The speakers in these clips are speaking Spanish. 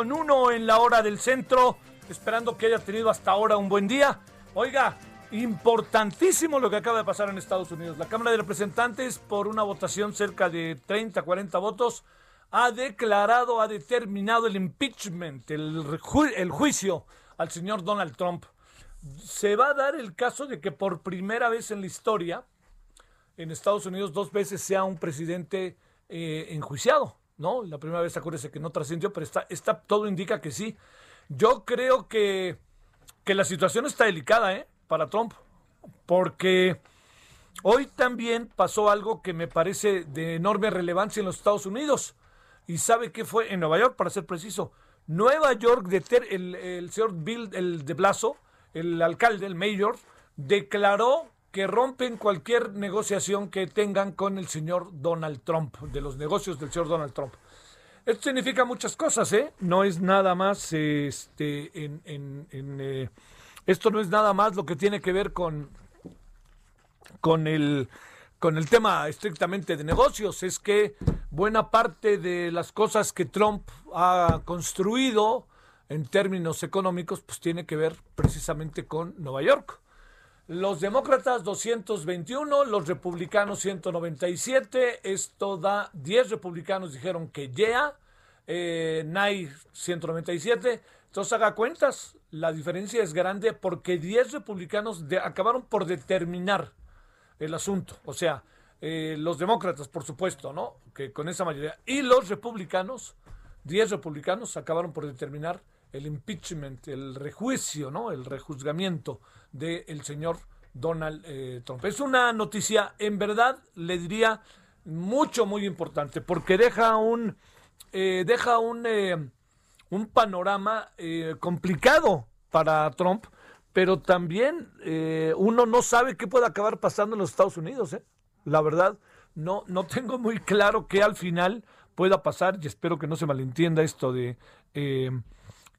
Con 1 en la hora del centro, esperando que haya tenido hasta ahora un buen día. Oiga, importantísimo lo que acaba de pasar en Estados Unidos. La Cámara de Representantes, por una votación cerca de 30, 40 votos, ha declarado, ha determinado el impeachment, el juicio al señor Donald Trump. Se va a dar el caso de que por primera vez en la historia, en Estados Unidos dos veces sea un presidente eh, enjuiciado, ¿no? La primera vez, acuérdese que no trascendió, pero está, está, todo indica que sí. Yo creo que, que la situación está delicada, ¿eh? Para Trump, porque hoy también pasó algo que me parece de enorme relevancia en los Estados Unidos. ¿Y sabe qué fue? En Nueva York, para ser preciso. Nueva York, de ter- el, el señor Bill el de Blaso, el alcalde, el mayor, declaró que rompen cualquier negociación que tengan con el señor Donald Trump, de los negocios del señor Donald Trump. Esto significa muchas cosas, ¿eh? No es nada más, este, en, en- en, eh, esto no es nada más lo que tiene que ver con, con el, con el tema estrictamente de negocios. Es que buena parte de las cosas que Trump ha construido en términos económicos, pues tiene que ver precisamente con Nueva York. Los demócratas 221, los republicanos 197. Esto da 10 republicanos dijeron que ya. Eh, NAI 197. Entonces haga cuentas. La diferencia es grande porque 10 republicanos acabaron por determinar el asunto. O sea, eh, los demócratas, por supuesto, ¿no? Que con esa mayoría. Y los republicanos, 10 republicanos, acabaron por determinar el impeachment, el rejuicio, ¿no? El rejuzgamiento del señor Donald eh, Trump. Es una noticia, en verdad, le diría, mucho, muy importante, porque deja un, eh, deja un, eh, un panorama eh, complicado para Trump, pero también eh, uno no sabe qué puede acabar pasando en los Estados Unidos. La verdad, no, no tengo muy claro qué al final pueda pasar y espero que no se malentienda esto de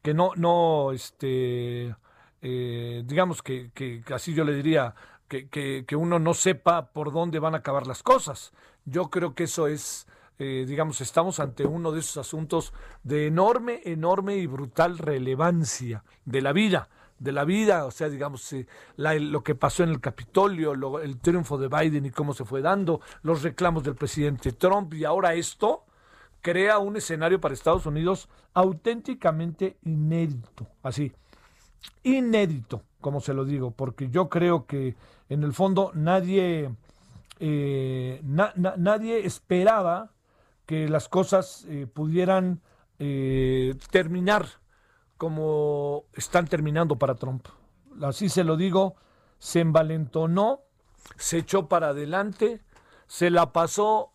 que no, no, este, eh, digamos que, que- así yo le diría, que, que- que uno no sepa por dónde van a acabar las cosas. Yo creo que eso es, eh, digamos, estamos ante uno de esos asuntos de enorme, enorme y brutal relevancia de la vida, de la vida, o sea, digamos, eh, la- lo que pasó en el Capitolio, lo- el triunfo de Biden y cómo se fue dando, los reclamos del presidente Trump y ahora esto crea un escenario para Estados Unidos auténticamente inédito, así, inédito, como se lo digo, porque yo creo que en el fondo nadie, eh, na- na- nadie esperaba que las cosas eh, pudieran eh, terminar como están terminando para Trump. Así se lo digo, se envalentonó, se echó para adelante, se la pasó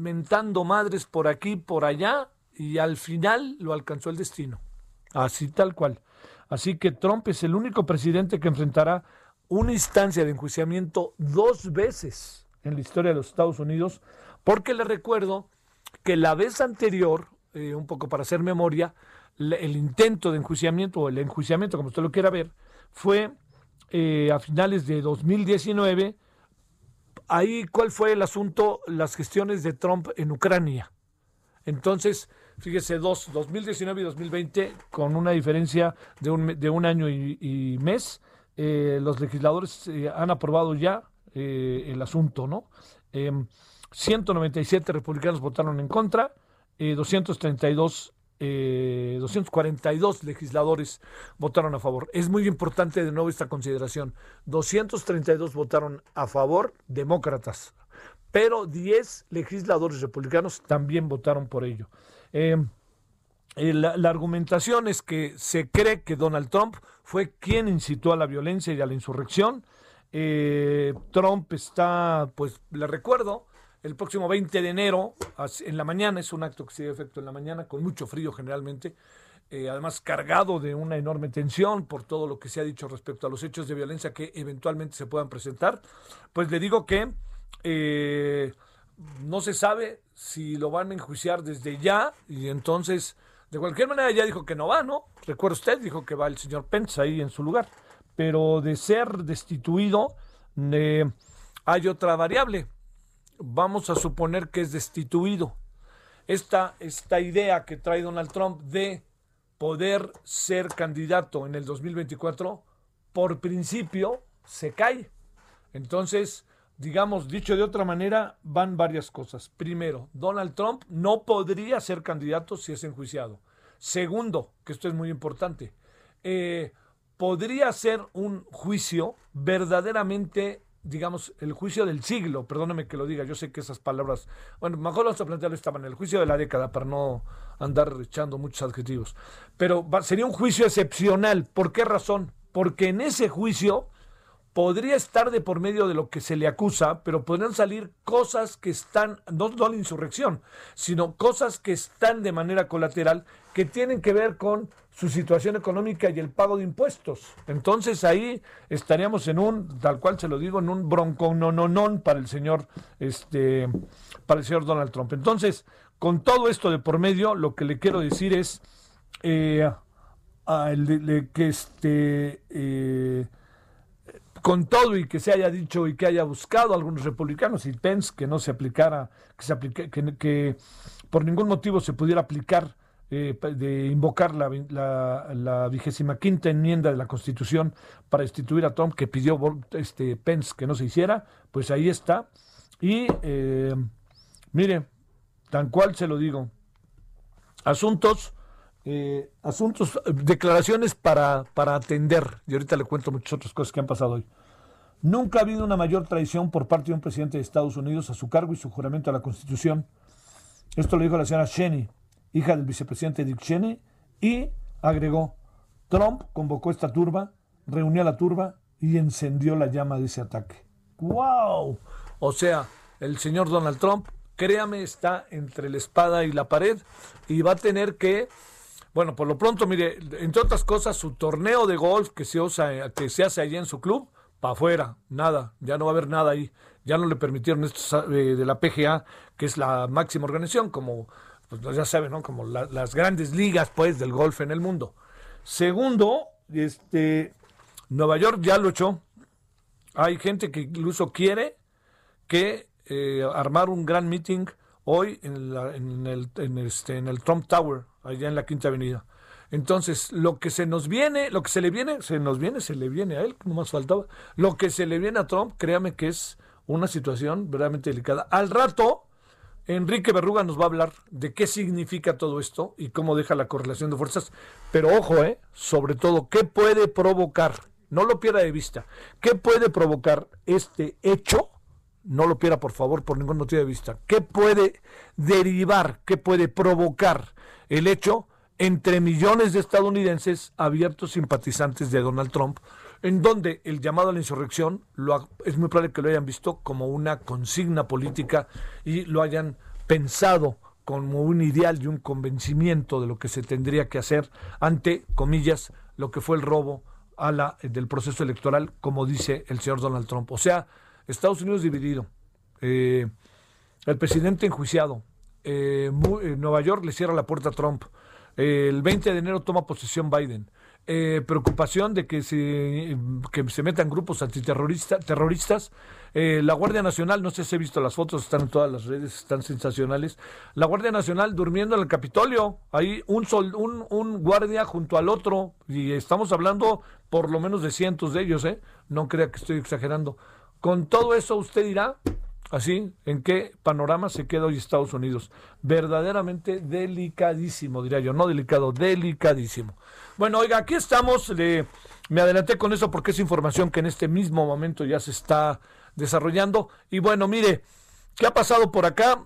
mentando madres por aquí, por allá, y al final lo alcanzó el destino. Así tal cual. Así que Trump es el único presidente que enfrentará una instancia de enjuiciamiento dos veces. en la historia de los Estados Unidos, porque le recuerdo que la vez anterior, eh, un poco para hacer memoria, el intento de enjuiciamiento o el enjuiciamiento, como usted lo quiera ver, fue eh, a finales de 2019. Ahí, ¿cuál fue el asunto? Las gestiones de Trump en Ucrania. Entonces, fíjese, dos, 2019 y 2020, con una diferencia de un, año y, mes, eh, los legisladores eh, han aprobado ya el asunto, ¿no? 197 em, republicanos votaron en contra, 232 eh, 242 legisladores votaron a favor. Es muy importante de nuevo esta consideración. 232 votaron a favor, demócratas, pero 10 legisladores republicanos también votaron por ello. Eh, eh, la, argumentación es que se cree que Donald Trump fue quien incitó a la violencia y a la insurrección. Eh, Trump está, pues le recuerdo, el próximo 20 de enero, en la mañana, es un acto que se dio efecto en la mañana, con mucho frío generalmente, eh, además cargado de una enorme tensión por todo lo que se ha dicho respecto a los hechos de violencia que eventualmente se puedan presentar, pues le digo que eh, no se sabe si lo van a enjuiciar desde ya y entonces, de cualquier manera ya dijo que no va, ¿no? Recuerda usted, dijo que va el señor Pence ahí en su lugar, pero de ser destituido eh, hay otra variable vamos a suponer que es destituido. Esta, esta idea que trae Donald Trump de poder ser candidato en el 2024, por principio, se cae. Entonces, digamos, dicho de otra manera, van varias cosas. Primero, Donald Trump no podría ser candidato si es enjuiciado. Segundo, que esto es muy importante, eh, podría ser un juicio verdaderamente digamos, el juicio del siglo, perdóname que lo diga, yo sé que esas palabras, bueno, mejor vamos a plantearlo esta manera, el juicio de la década, para no andar echando muchos adjetivos, pero sería un juicio excepcional, ¿por qué razón? Porque en ese juicio podría estar de por medio de lo que se le acusa, pero podrían salir cosas que están, no, no la insurrección, sino cosas que están de manera colateral que tienen que ver con su situación económica y el pago de impuestos. Entonces ahí estaríamos en un, tal cual se lo digo, en un bronco no no para el señor, este, para el señor Donald Trump. Entonces, con todo esto de por medio, lo que le quiero decir es eh, que este eh, con todo y que se haya dicho y que haya buscado algunos republicanos y Pence que no se aplicara, que, se aplique, que, por ningún motivo se pudiera aplicar eh, de invocar la, la, vigésima quinta enmienda de la Constitución para instituir a Trump, que pidió este, Pence que no se hiciera, pues ahí está. Y eh, mire, tan cual se lo digo, asuntos eh, asuntos, declaraciones para, para atender. Y ahorita le cuento muchas otras cosas que han pasado hoy. Nunca ha habido una mayor traición por parte de un presidente de Estados Unidos a su cargo y su juramento a la Constitución. Esto lo dijo la señora Cheney, hija del vicepresidente Dick Cheney, y agregó, Trump convocó esta turba, reunió a la turba y encendió la llama de ese ataque. ¡Wow! O sea, el señor Donald Trump, créame, está entre la espada y la pared y va a tener que bueno, por lo pronto, mire, entre otras cosas, su torneo de golf que se, usa, que se hace allí en su club, para afuera, nada, ya no va a haber nada ahí. Ya no le permitieron esto eh, de la PGA, que es la máxima organización, como pues ya saben, ¿no? Como las grandes ligas, pues, del golf en el mundo. Segundo, este, Nueva York ya lo echó. Hay gente que incluso quiere que eh, armar un gran meeting hoy en, en, el, este, en el Trump Tower, allá en la Quinta Avenida. Entonces, lo que se nos viene, lo que se le viene, se nos viene, se le viene a él, no más faltaba. Lo que se le viene a Trump, créame que es una situación verdaderamente delicada. Al rato, Enrique Berruga nos va a hablar de qué significa todo esto y cómo deja la correlación de fuerzas. Pero ojo, eh, sobre todo, ¿qué puede provocar? No lo pierda de vista. ¿Qué puede provocar este hecho? No lo pierda, por favor, por ningún motivo de vista. ¿Qué puede derivar, qué puede provocar el hecho entre millones de estadounidenses abiertos simpatizantes de Donald Trump, en donde el llamado a la insurrección lo es muy probable que lo hayan visto como una consigna política y lo hayan pensado como un ideal y un convencimiento de lo que se tendría que hacer ante, comillas, lo que fue el robo a la, del proceso electoral, como dice el señor Donald Trump. O sea, Estados Unidos dividido. Eh, el presidente enjuiciado. Eh, Nueva York le cierra la puerta a Trump. el 20 de enero toma posesión Biden. Eh, preocupación de que se, que se metan grupos antiterroristas. Terroristas. Eh, la Guardia Nacional, no sé si he visto las fotos, están en todas las redes, están sensacionales. La Guardia Nacional durmiendo en el Capitolio, ahí un, sol, un, un guardia junto al otro, y estamos hablando por lo menos de cientos de ellos, ¿eh? No crea que estoy exagerando. Con todo eso, usted dirá, Así, ¿en qué panorama se queda hoy Estados Unidos? Verdaderamente delicadísimo, diría yo, no delicado, delicadísimo. Bueno, oiga, aquí estamos, me adelanté con eso porque es información que en este mismo momento ya se está desarrollando. Y bueno, mire, ¿qué ha pasado por acá?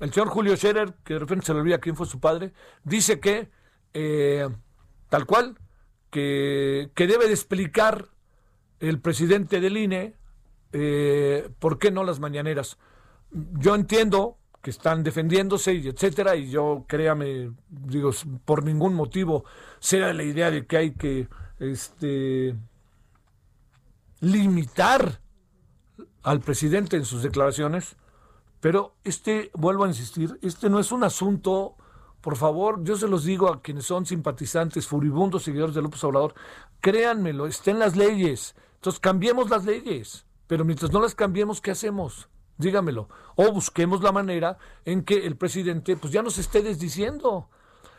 El señor Julio Scherer, que de repente se le olvida quién fue su padre, dice que, eh, tal cual, que, que debe de explicar el presidente del INE eh, ¿por qué no las mañaneras? Yo entiendo que están defendiéndose y etcétera, y yo créame, digo, por ningún motivo sea la idea de que hay que este limitar al presidente en sus declaraciones, pero este, vuelvo a insistir, este no es un asunto, por favor, yo se los digo a quienes son simpatizantes, furibundos seguidores de López Obrador, créanmelo, estén las leyes, entonces cambiemos las leyes. Pero mientras no las cambiemos, ¿qué hacemos? Dígamelo. O busquemos la manera en que el presidente pues ya nos esté desdiciendo.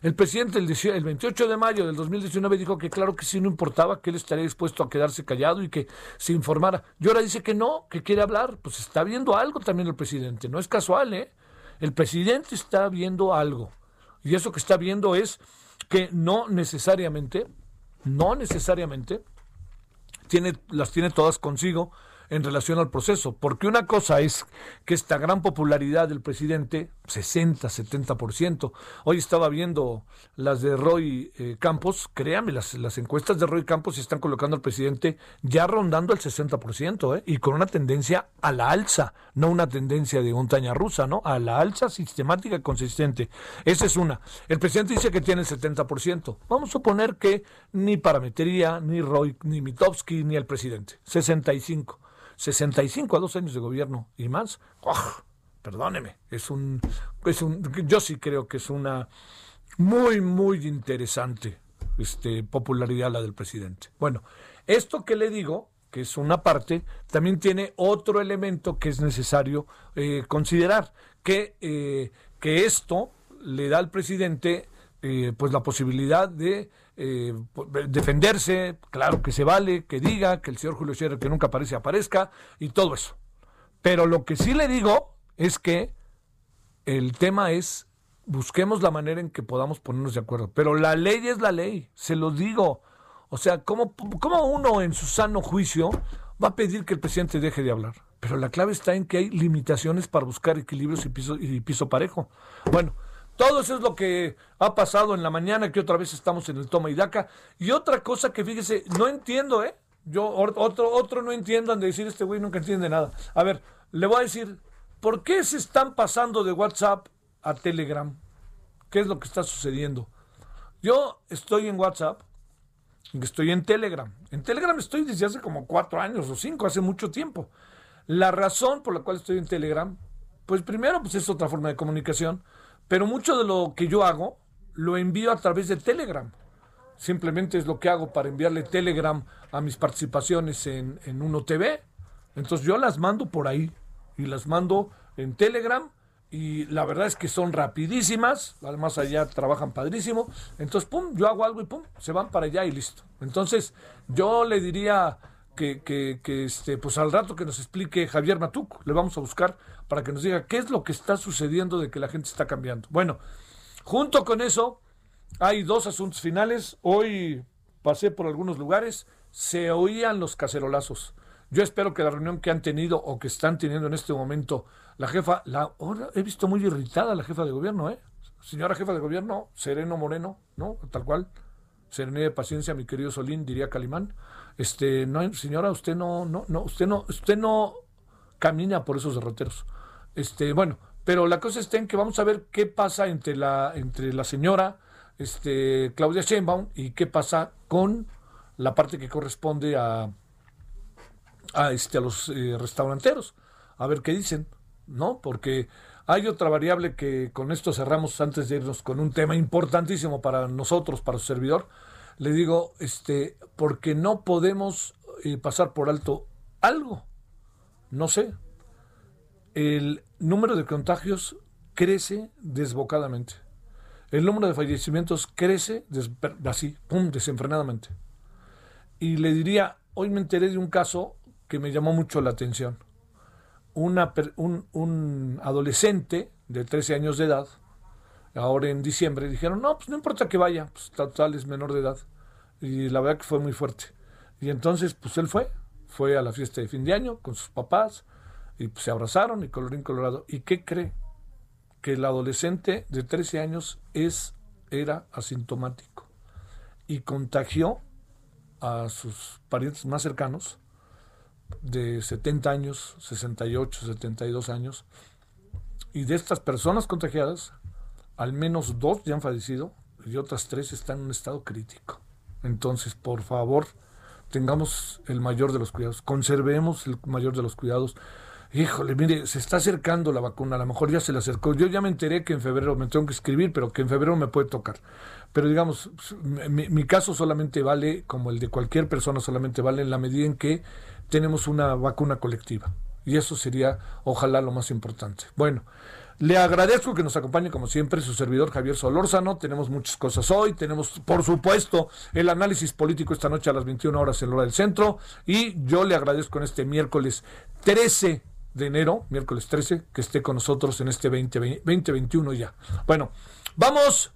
El presidente el, 28 de mayo del 2019 dijo que claro que sí no importaba, que él estaría dispuesto a quedarse callado y que se informara. Y ahora dice que no, que quiere hablar. Pues está viendo algo también el presidente. No es casual, ¿eh? El presidente está viendo algo. Y eso que está viendo es que no necesariamente, no necesariamente, tiene, las tiene todas consigo en relación al proceso, porque una cosa es que esta gran popularidad del presidente, 60, 70%, hoy estaba viendo las de Roy eh, Campos, créame, las, las encuestas de Roy Campos están colocando al presidente ya rondando el 60%, ¿eh? y con una tendencia a la alza, no una tendencia de montaña rusa, ¿no? A la alza sistemática y consistente. Esa es una. El presidente dice que tiene el 70%. Vamos a suponer que ni Parametría, ni Roy, ni Mitowski, ni el presidente. 65. 65 a dos años de gobierno y más, perdóneme, es un, es un, yo sí creo que es una muy, muy interesante este, popularidad la del presidente. Bueno, esto que le digo, que es una parte, también tiene otro elemento que es necesario eh, considerar, que, eh, que esto le da al presidente eh, pues la posibilidad de eh, defenderse, claro que se vale, que diga, que el señor Julio Scherer que nunca aparece aparezca y todo eso. Pero lo que sí le digo es que el tema es busquemos la manera en que podamos ponernos de acuerdo. Pero la ley es la ley, se lo digo. O sea, ¿cómo, cómo uno en su sano juicio va a pedir que el presidente deje de hablar? Pero la clave está en que hay limitaciones para buscar equilibrios y piso, y piso parejo. Bueno, todo eso es lo que ha pasado en la mañana, que otra vez estamos en el toma y daca. Y otra cosa que fíjese, no entiendo, ¿eh? Yo, otro, otro no entiendan de decir este güey nunca entiende nada. A ver, le voy a decir, ¿por qué se están pasando de WhatsApp a Telegram? ¿Qué es lo que está sucediendo? Yo estoy en WhatsApp, estoy en Telegram. En Telegram estoy desde hace como cuatro años o cinco, hace mucho tiempo. La razón por la cual estoy en Telegram, pues primero, pues es otra forma de comunicación. Pero mucho de lo que yo hago lo envío a través de Telegram. Simplemente es lo que hago para enviarle Telegram a mis participaciones en, en Uno TV. Entonces yo las mando por ahí y las mando en Telegram y la verdad es que son rapidísimas, además allá trabajan padrísimo, entonces pum, yo hago algo y pum, se van para allá y listo. Entonces yo le diría que, que, que este, pues al rato que nos explique Javier Matuk, le vamos a buscar para que nos diga qué es lo que está sucediendo de que la gente está cambiando. Bueno, junto con eso, hay dos asuntos finales. Hoy pasé por algunos lugares, se oían los cacerolazos. Yo espero que la reunión que han tenido o que están teniendo en este momento la jefa, la he visto muy irritada la jefa de gobierno, ¿eh? Señora jefa de gobierno, sereno moreno, ¿no? Tal cual. Serenidad de paciencia, mi querido Solín, diría Calimán. Este, no, señora, usted no, no, no, usted no, usted no camina por esos derroteros. Este, bueno, pero la cosa está en que vamos a ver qué pasa entre la, señora este, Claudia Sheinbaum y qué pasa con la parte que corresponde a, a, este, a los eh, restauranteros. A ver qué dicen. ¿no? Porque hay otra variable que con esto cerramos antes de irnos con un tema importantísimo para nosotros, para su servidor. Le digo, este, porque no podemos eh, pasar por alto algo. No sé. El número de contagios crece desbocadamente. El número de fallecimientos crece así, pum, desenfrenadamente. Y le diría, hoy me enteré de un caso que me llamó mucho la atención. Una, un, adolescente de 13 años de edad, ahora en diciembre, dijeron, no, pues no importa que vaya, pues tal es menor de edad. Y la verdad que fue muy fuerte. Y entonces, pues él fue, fue a la fiesta de fin de año con sus papás, y pues, se abrazaron y colorín colorado. ¿Y qué cree? Que el adolescente de 13 años es, era asintomático y contagió a sus parientes más cercanos de 70 años, 68, 72 años. Y de estas personas contagiadas, al menos dos ya han fallecido y otras tres están en un estado crítico. Entonces, por favor, tengamos el mayor de los cuidados, conservemos el mayor de los cuidados. Híjole, mire, se está acercando la vacuna, a lo mejor ya se le acercó. Yo ya me enteré que en febrero me tengo que escribir, pero que en febrero me puede tocar. Pero digamos, mi, caso solamente vale, como el de cualquier persona, solamente vale en la medida en que tenemos una vacuna colectiva. Y eso sería, ojalá, lo más importante. Bueno, le agradezco que nos acompañe como siempre su servidor Javier Solórzano. Tenemos muchas cosas hoy. Tenemos, por supuesto, el análisis político esta noche a las 21 horas en la hora del centro. Y yo le agradezco en este miércoles 13 de enero, miércoles 13, que esté con nosotros en este 2021 ya. Bueno, vamos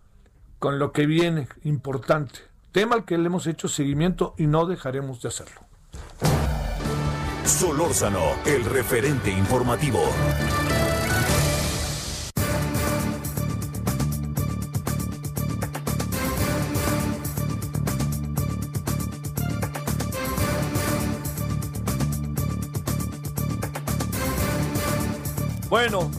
con lo que viene importante. Tema al que le hemos hecho seguimiento y no dejaremos de hacerlo. Solórzano, el referente informativo. Bueno,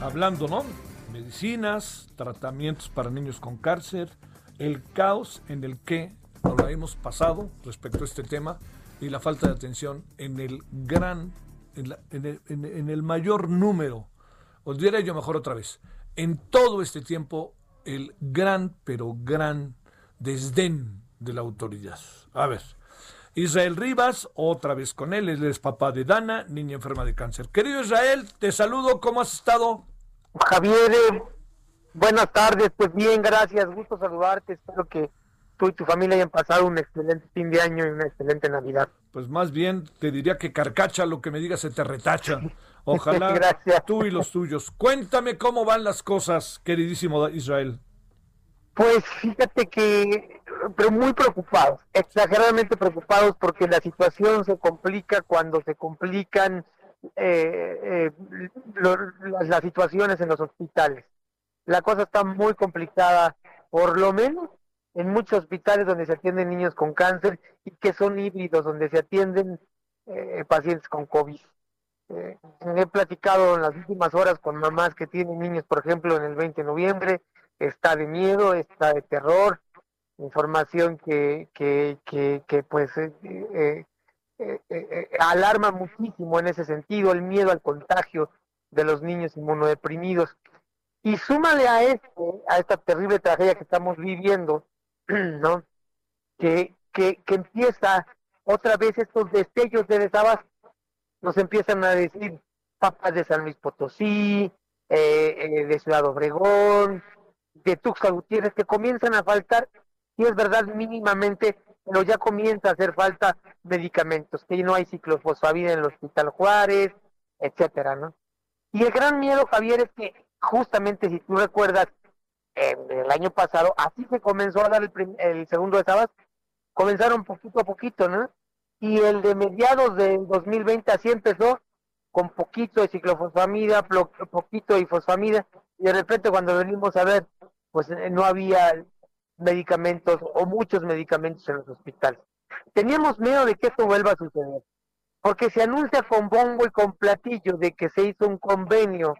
hablando, ¿no? Medicinas, tratamientos para niños con cáncer, el caos en el que nos hemos pasado respecto a este tema y la falta de atención en el gran, en, el, mayor número, os diré yo mejor otra vez, en todo este tiempo, el gran, pero gran desdén de la autoridad. A ver, Israel Rivas, otra vez con él, él es papá de Dana, niña enferma de cáncer. Querido Israel, te saludo, ¿cómo has estado? Javier, eh, buenas tardes, pues bien, gracias, gusto saludarte, espero que tú y tu familia hayan pasado un excelente fin de año y una excelente Navidad. Pues más bien te diría que carcacha lo que me digas se te retacha. Ojalá tú y los tuyos. Cuéntame cómo van las cosas, queridísimo Israel. Pues fíjate que, pero muy preocupados, exageradamente preocupados porque la situación se complica cuando se complican eh, eh, las situaciones en los hospitales. La cosa está muy complicada, por lo menos en muchos hospitales donde se atienden niños con cáncer y que son híbridos, donde se atienden eh, pacientes con COVID. he platicado en las últimas horas con mamás que tienen niños, por ejemplo, en el 20 de noviembre, está de miedo, está de terror, información que, que, que, pues eh, eh, eh, alarma muchísimo en ese sentido, el miedo al contagio de los niños inmunodeprimidos. Y súmale a esto, a esta terrible tragedia que estamos viviendo, ¿no? Que, que, que empieza otra vez estos destellos de desabasto. Nos empiezan a decir papas de San Luis Potosí, de Ciudad Obregón, de Tuxtla Gutiérrez que comienzan a faltar, y es verdad mínimamente, pero ya comienza a hacer falta medicamentos, que no hay ciclofosfamida en el Hospital Juárez, etcétera, ¿no? Y el gran miedo, Javier, es que justamente si tú recuerdas, el año pasado, así se comenzó a dar el, el segundo de sábado, comenzaron poquito a poquito, ¿no? Y el de mediados del 2020 así empezó, con poquito de ciclofosfamida, poquito de fosfamida, y de repente cuando venimos a ver pues eh, no había medicamentos o muchos medicamentos en los hospitales. Teníamos miedo de que esto vuelva a suceder, porque se anuncia con bombo y con platillo de que se hizo un convenio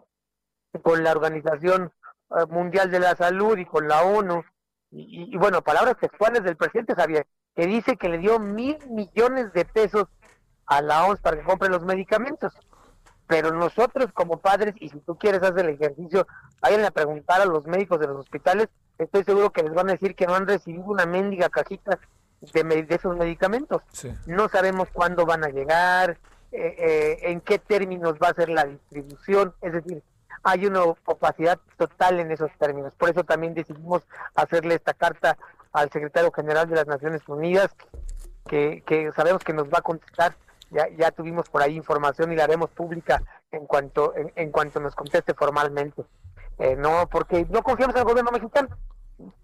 con la Organización eh, Mundial de la Salud y con la ONU, y, bueno, palabras textuales del presidente Javier, que dice que le dio mil millones de pesos a la OMS para que compre los medicamentos. Pero nosotros como padres, y si tú quieres hacer el ejercicio, vayan a preguntar a los médicos de los hospitales, estoy seguro que les van a decir que no han recibido una mendiga cajita de, de esos medicamentos. No sabemos cuándo van a llegar, eh, eh, en qué términos va a ser la distribución, es decir, hay una opacidad total en esos términos. Por eso también decidimos hacerle esta carta al secretario general de las Naciones Unidas, que, que sabemos que nos va a contestar. Ya, ya tuvimos por ahí información y la haremos pública en cuanto, en, cuanto nos conteste formalmente. Eh, no, porque no confiamos en el gobierno mexicano.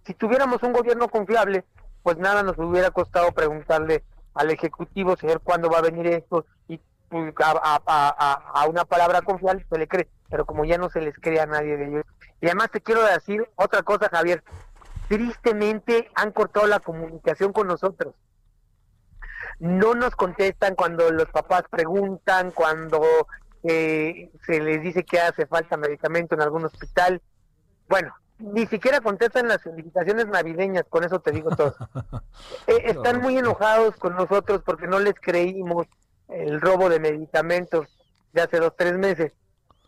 Si tuviéramos un gobierno confiable, pues nada nos hubiera costado preguntarle al Ejecutivo, señor, cuándo va a venir esto, y pues, a, a, a, una palabra confiable se le cree, pero como ya no se les cree a nadie de ellos. Y además te quiero decir otra cosa, Javier, tristemente han cortado la comunicación con nosotros. No nos contestan cuando los papás preguntan, cuando eh, se les dice que hace falta medicamento en algún hospital. Bueno, ni siquiera contestan las solicitaciones navideñas, con eso te digo todo. Eh, están muy enojados con nosotros porque no les creímos el robo de medicamentos de hace dos, tres meses.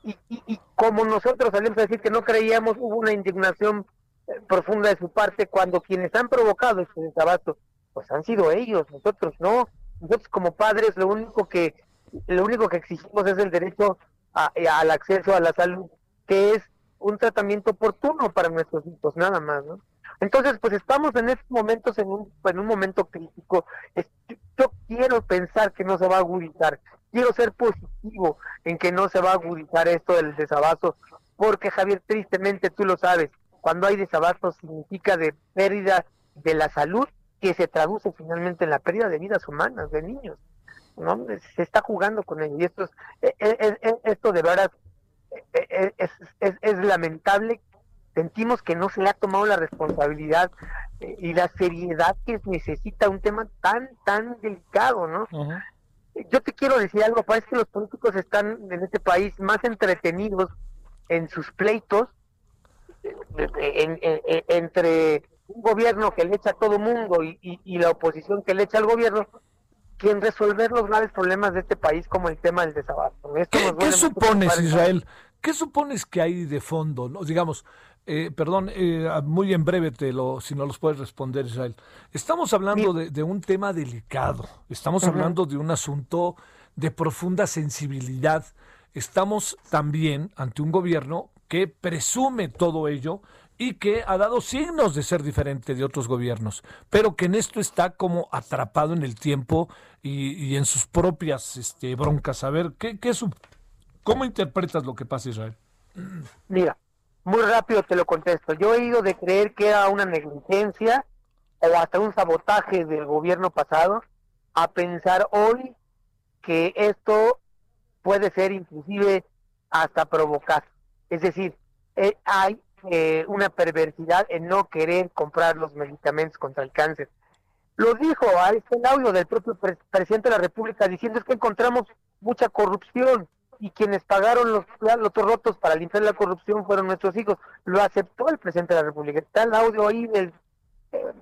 Y, y, como nosotros salimos a decir que no creíamos, hubo una indignación eh, profunda de su parte cuando quienes han provocado este desabasto, pues han sido ellos, nosotros no. Nosotros como padres lo único que lo único que exigimos es el derecho al acceso a la salud, que es un tratamiento oportuno para nuestros hijos, nada más, ¿no? Entonces, pues estamos en estos momentos en un, en un momento crítico. Yo quiero pensar que no se va a agudizar. Quiero ser positivo en que no se va a agudizar esto del desabasto, porque Javier, tristemente tú lo sabes, cuando hay desabasto significa de pérdida de la salud que se traduce finalmente en la pérdida de vidas humanas, de niños. ¿no? Se está jugando con ello. Y esto, es, e, e, e, esto de verdad es, lamentable sentimos que no se le ha tomado la responsabilidad eh, y la seriedad que necesita un tema tan, tan delicado, ¿no? Yo te quiero decir algo, parece que los políticos están en este país más entretenidos en sus pleitos eh, entre un gobierno que le echa a todo mundo y, y, la oposición que le echa al gobierno que en resolver los graves problemas de este país como el tema del desabasto. ¿Qué, supones, Israel? ¿Qué supones que hay de fondo? ¿no? Digamos, eh, perdón, eh, muy en breve te lo, si no los puedes responder, Israel. Estamos hablando de, un tema delicado, estamos hablando de un asunto de profunda sensibilidad. Estamos también ante un gobierno que presume todo ello y que ha dado signos de ser diferente de otros gobiernos, pero que en esto está como atrapado en el tiempo y, en sus propias este, broncas. A ver, ¿qué, qué su, ¿cómo interpretas lo que pasa, Israel? Mira, muy rápido te lo contesto. Yo he ido de creer que era una negligencia o hasta un sabotaje del gobierno pasado a pensar hoy que esto puede ser inclusive hasta provocar. Es decir, eh, hay eh, una perversidad en no querer comprar los medicamentos contra el cáncer. Lo dijo, ahí está el audio del propio presidente de la República diciendo es que encontramos mucha corrupción y quienes pagaron los platos rotos para limpiar la corrupción fueron nuestros hijos. Lo aceptó el presidente de la República. Está el audio ahí del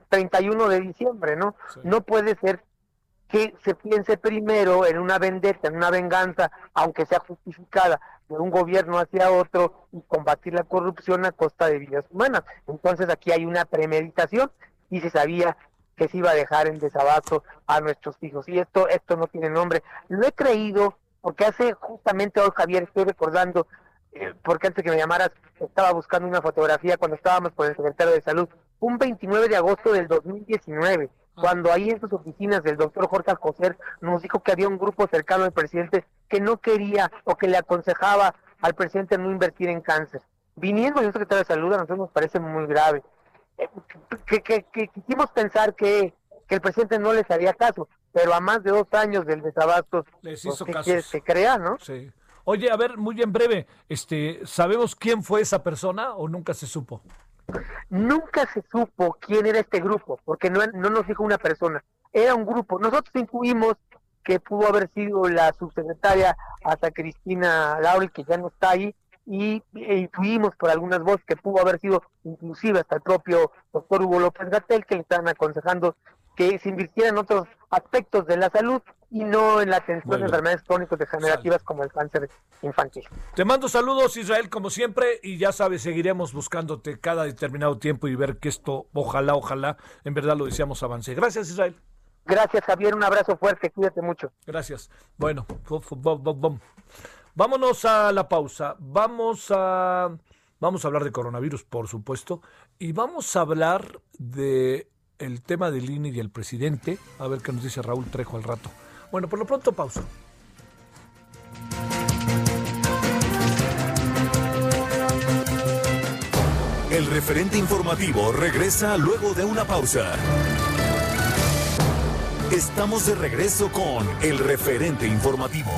31 eh, de diciembre, ¿no? No puede ser que se piense primero en una vendetta, en una venganza, aunque sea justificada, de un gobierno hacia otro y combatir la corrupción a costa de vidas humanas. Entonces aquí hay una premeditación y se sabía que se iba a dejar en desabasto a nuestros hijos. Y esto, esto no tiene nombre. Lo he creído porque hace justamente hoy, Javier, estoy recordando, eh, porque antes que me llamaras, estaba buscando una fotografía cuando estábamos con el secretario de Salud, un 29 de agosto del 2019, ah. Cuando ahí en sus oficinas del doctor Jorge Alcocer nos dijo que había un grupo cercano al presidente que no quería o que le aconsejaba al presidente no invertir en cáncer. Viniendo un secretario de salud a nosotros nos parece muy grave. Eh, que, que, quisimos pensar que, que el presidente no les haría caso pero a más de dos años del desabasto, Les pues, hizo ¿qué se crea, no? Sí. Oye, a ver, muy en breve, este, ¿sabemos quién fue esa persona o nunca se supo? Nunca se supo quién era este grupo, porque no, no nos dijo una persona, era un grupo. Nosotros intuimos que pudo haber sido la subsecretaria hasta Cristina Laurel, que ya no está ahí, y e intuimos por algunas voces que pudo haber sido inclusive hasta el propio doctor Hugo López Gatel, que le estaban aconsejando que se invirtiera en otros aspectos de la salud y no en la atención de enfermedades crónicas degenerativas como el cáncer infantil. Te mando saludos, Israel, como siempre, y ya sabes, seguiremos buscándote cada determinado tiempo y ver que esto, ojalá, ojalá, en verdad lo deseamos avance. Gracias, Israel. Gracias, Javier. Un abrazo fuerte. Cuídate mucho. Gracias. Bueno, vámonos a la pausa. Vamos a, vamos a hablar de coronavirus, por supuesto, y vamos a hablar de el tema del INE y el presidente. A ver qué nos dice Raúl Trejo al rato. Bueno, por lo pronto, pausa. El referente informativo regresa luego de una pausa. Estamos de regreso con el referente informativo.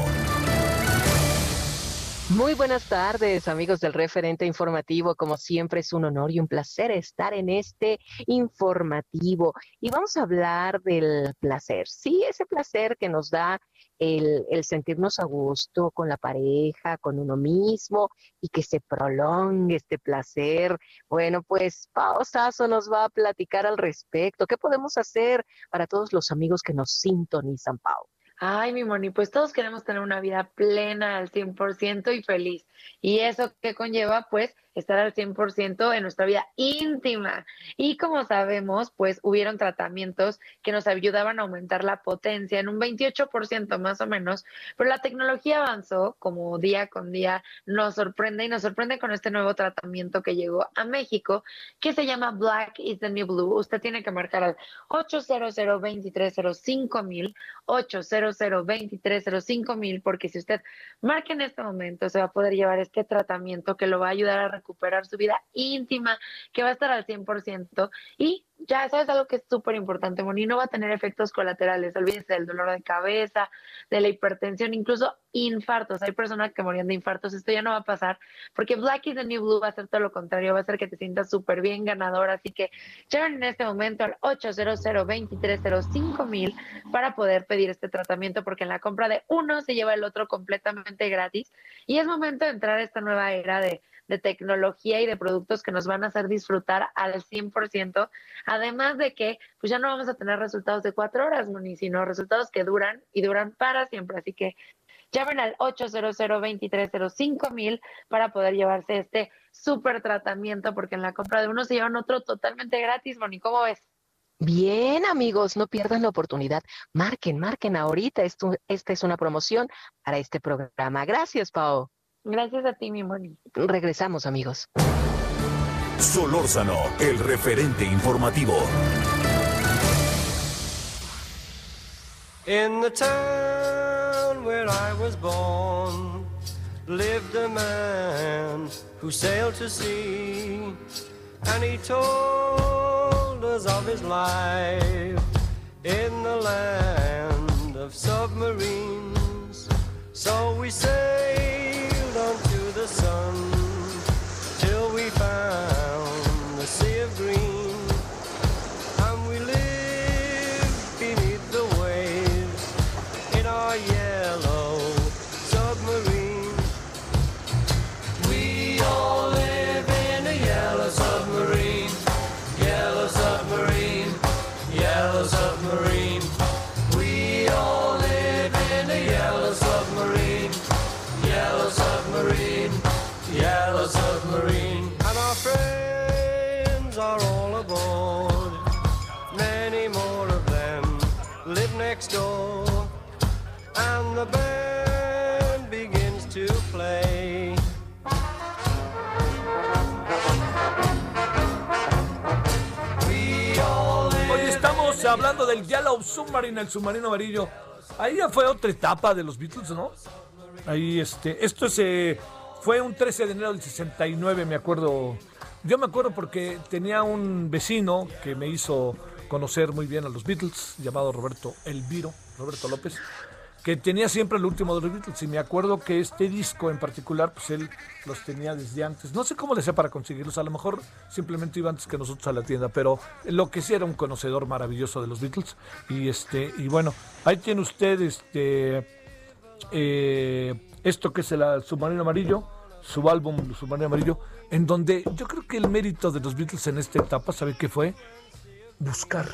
Muy buenas tardes, amigos del referente informativo. Como siempre, es un honor y un placer estar en este informativo. Y vamos a hablar del placer. Sí, ese placer que nos da el, sentirnos a gusto con la pareja, con uno mismo y que se prolongue este placer. Bueno, pues Pao Sasso nos va a platicar al respecto. ¿Qué podemos hacer para todos los amigos que nos sintonizan, Pau? Ay, mi Moni, pues todos queremos tener una vida plena al 100% y feliz. Y eso que conlleva, pues, estar al 100% en nuestra vida íntima. Y como sabemos, pues, hubieron tratamientos que nos ayudaban a aumentar la potencia en un 28% más o menos, pero la tecnología avanzó como día con día, nos sorprende y nos sorprende con este nuevo tratamiento que llegó a México, que se llama Black is the New Blue. Usted tiene que marcar al 800 2305 mil 800 2305 mil porque si usted marca en este momento se va a poder llevar este tratamiento que lo va a ayudar a recuperar su vida íntima, que va a estar al 100% y ya sabes algo que es súper importante, Moni, no va a tener efectos colaterales, olvídense del dolor de cabeza, de la hipertensión, incluso infartos. Hay personas que morían de infartos, esto ya no va a pasar, porque Black is the New Blue va a ser todo lo contrario, va a hacer que te sientas súper bien ganador, así que llamen en este momento al 800 2305 mil para poder pedir este tratamiento, porque en la compra de uno se lleva el otro completamente gratis, y es momento de entrar a esta nueva era de de tecnología y de productos que nos van a hacer disfrutar al 100%, además de que pues ya no vamos a tener resultados de cuatro horas, Moni, sino resultados que duran y duran para siempre. Así que llamen al 800 2305 mil para poder llevarse este súper tratamiento, porque en la compra de uno se llevan otro totalmente gratis, Moni, ¿cómo ves? Bien, amigos, no pierdan la oportunidad. Marquen, marquen ahorita. Esto, esta es una promoción para este programa. Gracias, Pao. Gracias a ti, mi Moni. Regresamos, amigos. Solórzano, el referente informativo. In the town where I was born lived a man who sailed to sea, and he told us of his life in the land of submarines. So we to sun hablando del Yellow Submarine, el submarino amarillo. Ahí ya fue otra etapa de los Beatles, ¿no? Ahí, este, esto es, eh, fue un 13 de enero del 69, me acuerdo. Yo me acuerdo porque tenía un vecino que me hizo conocer muy bien a los Beatles, llamado Roberto Elviro, Roberto López, que tenía siempre el último de los Beatles. Y me acuerdo que este disco en particular, pues él los tenía desde antes. No sé cómo le hacía para conseguirlos, a lo mejor simplemente iba antes que nosotros a la tienda, pero lo que sí era un conocedor maravilloso de los Beatles. Y este, y bueno, ahí tiene usted este eh, esto que es el Submarino Amarillo, su álbum Submarino Amarillo, en donde yo creo que el mérito de los Beatles en esta etapa, ¿sabe qué fue? Buscar,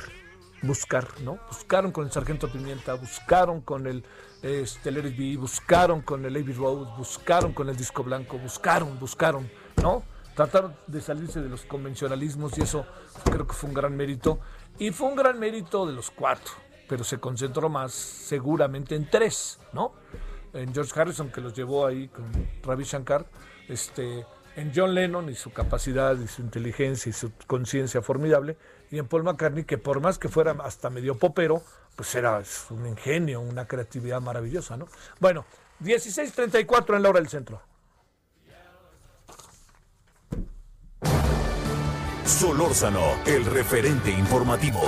buscar, ¿no? Buscaron con el Sargento Pimienta, buscaron con el este, Be, buscaron con el Abbey Road, buscaron con el Disco Blanco, buscaron, buscaron, ¿no? Trataron de salirse de los convencionalismos y eso creo que fue un gran mérito. Y fue un gran mérito de los cuatro, pero se concentró más seguramente en tres, ¿no? En George Harrison, que los llevó ahí con Ravi Shankar, este, en John Lennon y su capacidad y su inteligencia y su conciencia formidable, y en Paul McCartney, que por más que fuera hasta medio popero, pues era un ingenio, una creatividad maravillosa, ¿no? Bueno, 16.34 en la hora del centro. Solórzano, el referente informativo.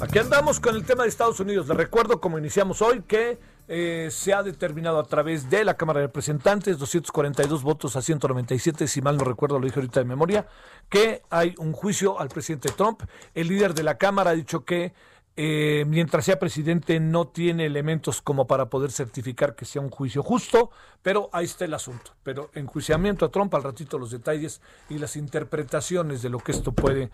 Aquí andamos con el tema de Estados Unidos. Les recuerdo, como iniciamos hoy, que eh, se ha determinado a través de la Cámara de Representantes, 242 votos a 197, si mal no recuerdo, lo dije ahorita de memoria, que hay un juicio al presidente Trump. El líder de la Cámara ha dicho que eh, mientras sea presidente no tiene elementos como para poder certificar que sea un juicio justo, pero ahí está el asunto. Pero enjuiciamiento a Trump, al ratito los detalles y las interpretaciones de lo que esto puede,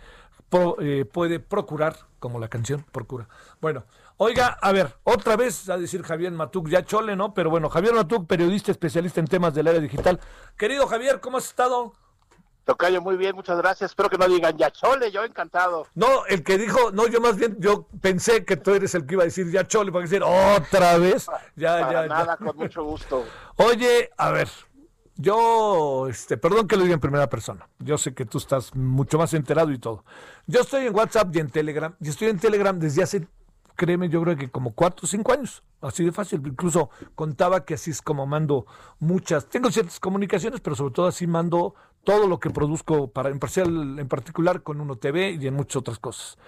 eh, puede procurar, como la canción procura. Bueno, oiga, a ver, otra vez a decir Javier Matuk, ya chole, ¿no? Pero bueno, Javier Matuk, periodista especialista en temas del área digital. Querido Javier, ¿cómo has estado? Tocayo, muy bien, muchas gracias. Espero que no digan ya chole, yo encantado. No, el que dijo, no, yo más bien, yo pensé que tú eres el que iba a decir ya chole, para decir otra vez. Ya, Para ya, nada, ya. con mucho gusto. Oye, a ver, yo, este, perdón que lo diga en primera persona. Yo sé que tú estás mucho más enterado y todo. Yo estoy en WhatsApp y en Telegram, y estoy en Telegram desde hace, créeme, yo creo que como cuatro o cinco años. Así de fácil. Incluso contaba que así es como mando muchas. Tengo ciertas comunicaciones, pero sobre todo así mando todo lo que produzco para en, parcial, en particular con Uno TV y en muchas otras cosas.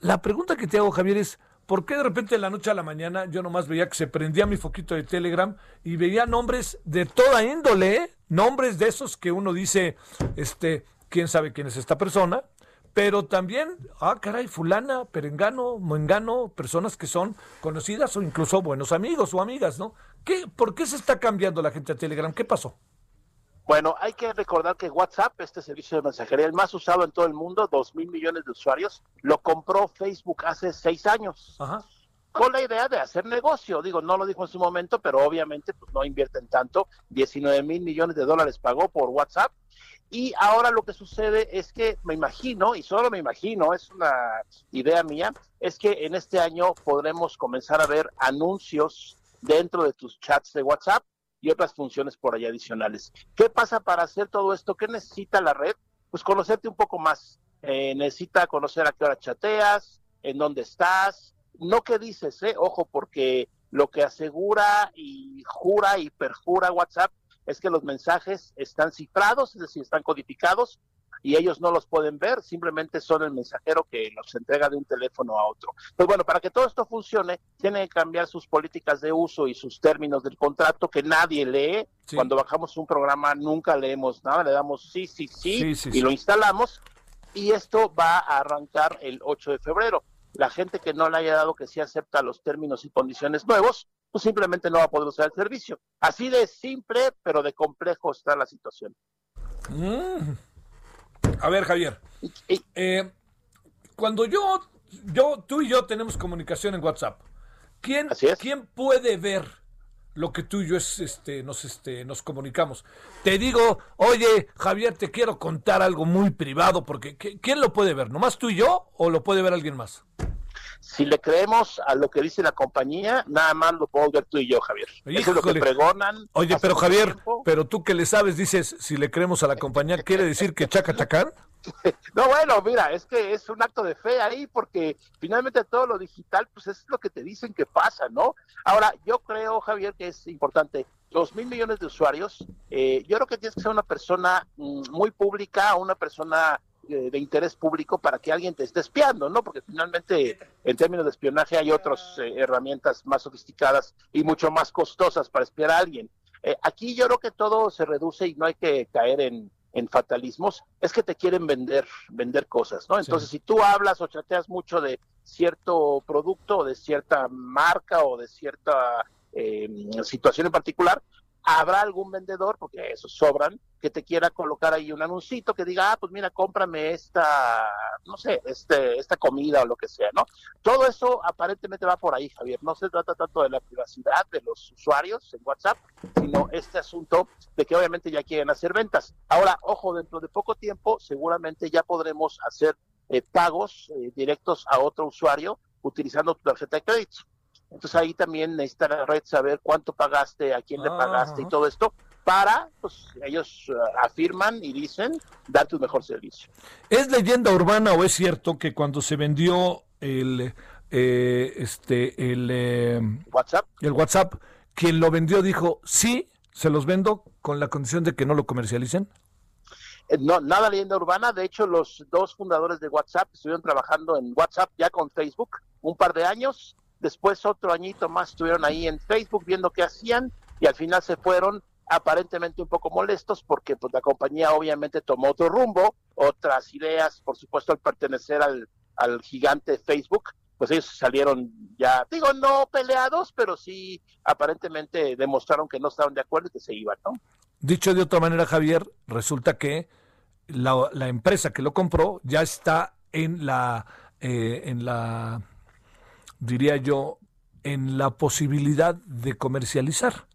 La pregunta que te hago, Javier, es ¿por qué de repente de la noche a la mañana yo nomás veía que se prendía mi foquito de Telegram y veía nombres de toda índole, ¿eh? nombres de esos que uno dice, este, quién sabe quién es esta persona, pero también, ah, caray, fulana, perengano, moengano, personas que son conocidas o incluso buenos amigos o amigas, ¿no? ¿Qué, ¿Por qué se está cambiando la gente a Telegram? ¿Qué pasó? Bueno, hay que recordar que WhatsApp, este servicio de mensajería, el más usado en todo el mundo, dos mil millones de usuarios, lo compró Facebook hace seis años. Ajá. Con la idea de hacer negocio. Digo, no lo dijo en su momento, pero obviamente pues, no invierten tanto. 19 mil millones de dólares pagó por WhatsApp. Y ahora lo que sucede es que me imagino, y solo me imagino, es una idea mía, es que en este año podremos comenzar a ver anuncios dentro de tus chats de WhatsApp y otras funciones por ahí adicionales. ¿Qué pasa para hacer todo esto? ¿Qué necesita la red? Pues conocerte un poco más. Eh, necesita conocer a qué hora chateas, en dónde estás, no qué dices, ¿eh? ojo, porque lo que asegura y jura y perjura WhatsApp es que los mensajes están cifrados, es decir, están codificados y ellos no los pueden ver, simplemente son el mensajero que los entrega de un teléfono a otro. Pues bueno, para que todo esto funcione, tienen que cambiar sus políticas de uso y sus términos del contrato que nadie lee. Sí. Cuando bajamos un programa nunca leemos nada, le damos sí, sí, sí, Sí, sí, y lo instalamos y esto va a arrancar el 8 de febrero. La gente que no le haya dado que sí acepta los términos y condiciones nuevos, pues simplemente no va a poder usar el servicio. Así de simple, pero de complejo está la situación. Mm. A ver, Javier. Eh, cuando yo, yo, tú y yo tenemos comunicación en WhatsApp, ¿quién, Así es. ¿quién puede ver lo que tú y yo es, este, nos, este, nos comunicamos? Te digo, oye, Javier, te quiero contar algo muy privado, porque ¿qui- ¿quién lo puede ver? ¿Nomás tú y yo o lo puede ver alguien más? Si le creemos a lo que dice la compañía, nada más lo podemos ver tú y yo, Javier. Eso es lo que Híjole. pregonan. Oye, pero Javier, tiempo. pero tú que le sabes, dices, si le creemos a la compañía, ¿quiere decir que chaca chacán? No, bueno, mira, es que es un acto de fe ahí porque finalmente todo lo digital, pues es lo que te dicen que pasa, ¿no? Ahora, yo creo, Javier, que es importante. Dos mil millones de usuarios, eh, yo creo que tienes que ser una persona mm, muy pública, una persona eh, de interés público para que alguien te esté espiando, ¿no? Porque finalmente, en términos de espionaje, hay otras eh, herramientas más sofisticadas y mucho más costosas para espiar a alguien. Eh, aquí yo creo que todo se reduce y no hay que caer en, en fatalismos, es que te quieren vender, vender cosas, ¿no? Entonces, si tú hablas o chateas mucho de cierto producto o de cierta marca o de cierta eh, situación en particular, habrá algún vendedor, porque esos sobran, que te quiera colocar ahí un anuncito que diga, ah, pues mira, cómprame esta, no sé, este, esta comida o lo que sea, ¿no? Todo eso aparentemente va por ahí, Javier. No se trata tanto de la privacidad de los usuarios en WhatsApp, sino este asunto de que obviamente ya quieren hacer ventas. Ahora, ojo, dentro de poco tiempo seguramente ya podremos hacer eh, pagos eh, directos a otro usuario utilizando tu tarjeta de crédito. Entonces ahí también necesita la red saber cuánto pagaste, a quién le pagaste y todo esto para, pues ellos uh, afirman y dicen, darte un mejor servicio. ¿Es leyenda urbana o es cierto que cuando se vendió el eh, este el eh, WhatsApp, el WhatsApp, quien lo vendió dijo sí, se los vendo con la condición de que no lo comercialicen? Eh, No, nada leyenda urbana. De hecho, los dos fundadores de WhatsApp estuvieron trabajando en WhatsApp ya con Facebook un par de años. Después otro añito más estuvieron ahí en Facebook viendo qué hacían y al final se fueron aparentemente un poco molestos porque pues la compañía obviamente tomó otro rumbo, otras ideas, por supuesto al pertenecer al, al gigante Facebook, pues ellos salieron ya, digo, no peleados, pero sí aparentemente demostraron que no estaban de acuerdo y que se iban, ¿no? Dicho de otra manera, Javier, resulta que la, la empresa que lo compró ya está en la, eh, en la, diría yo, en la posibilidad de comercializar.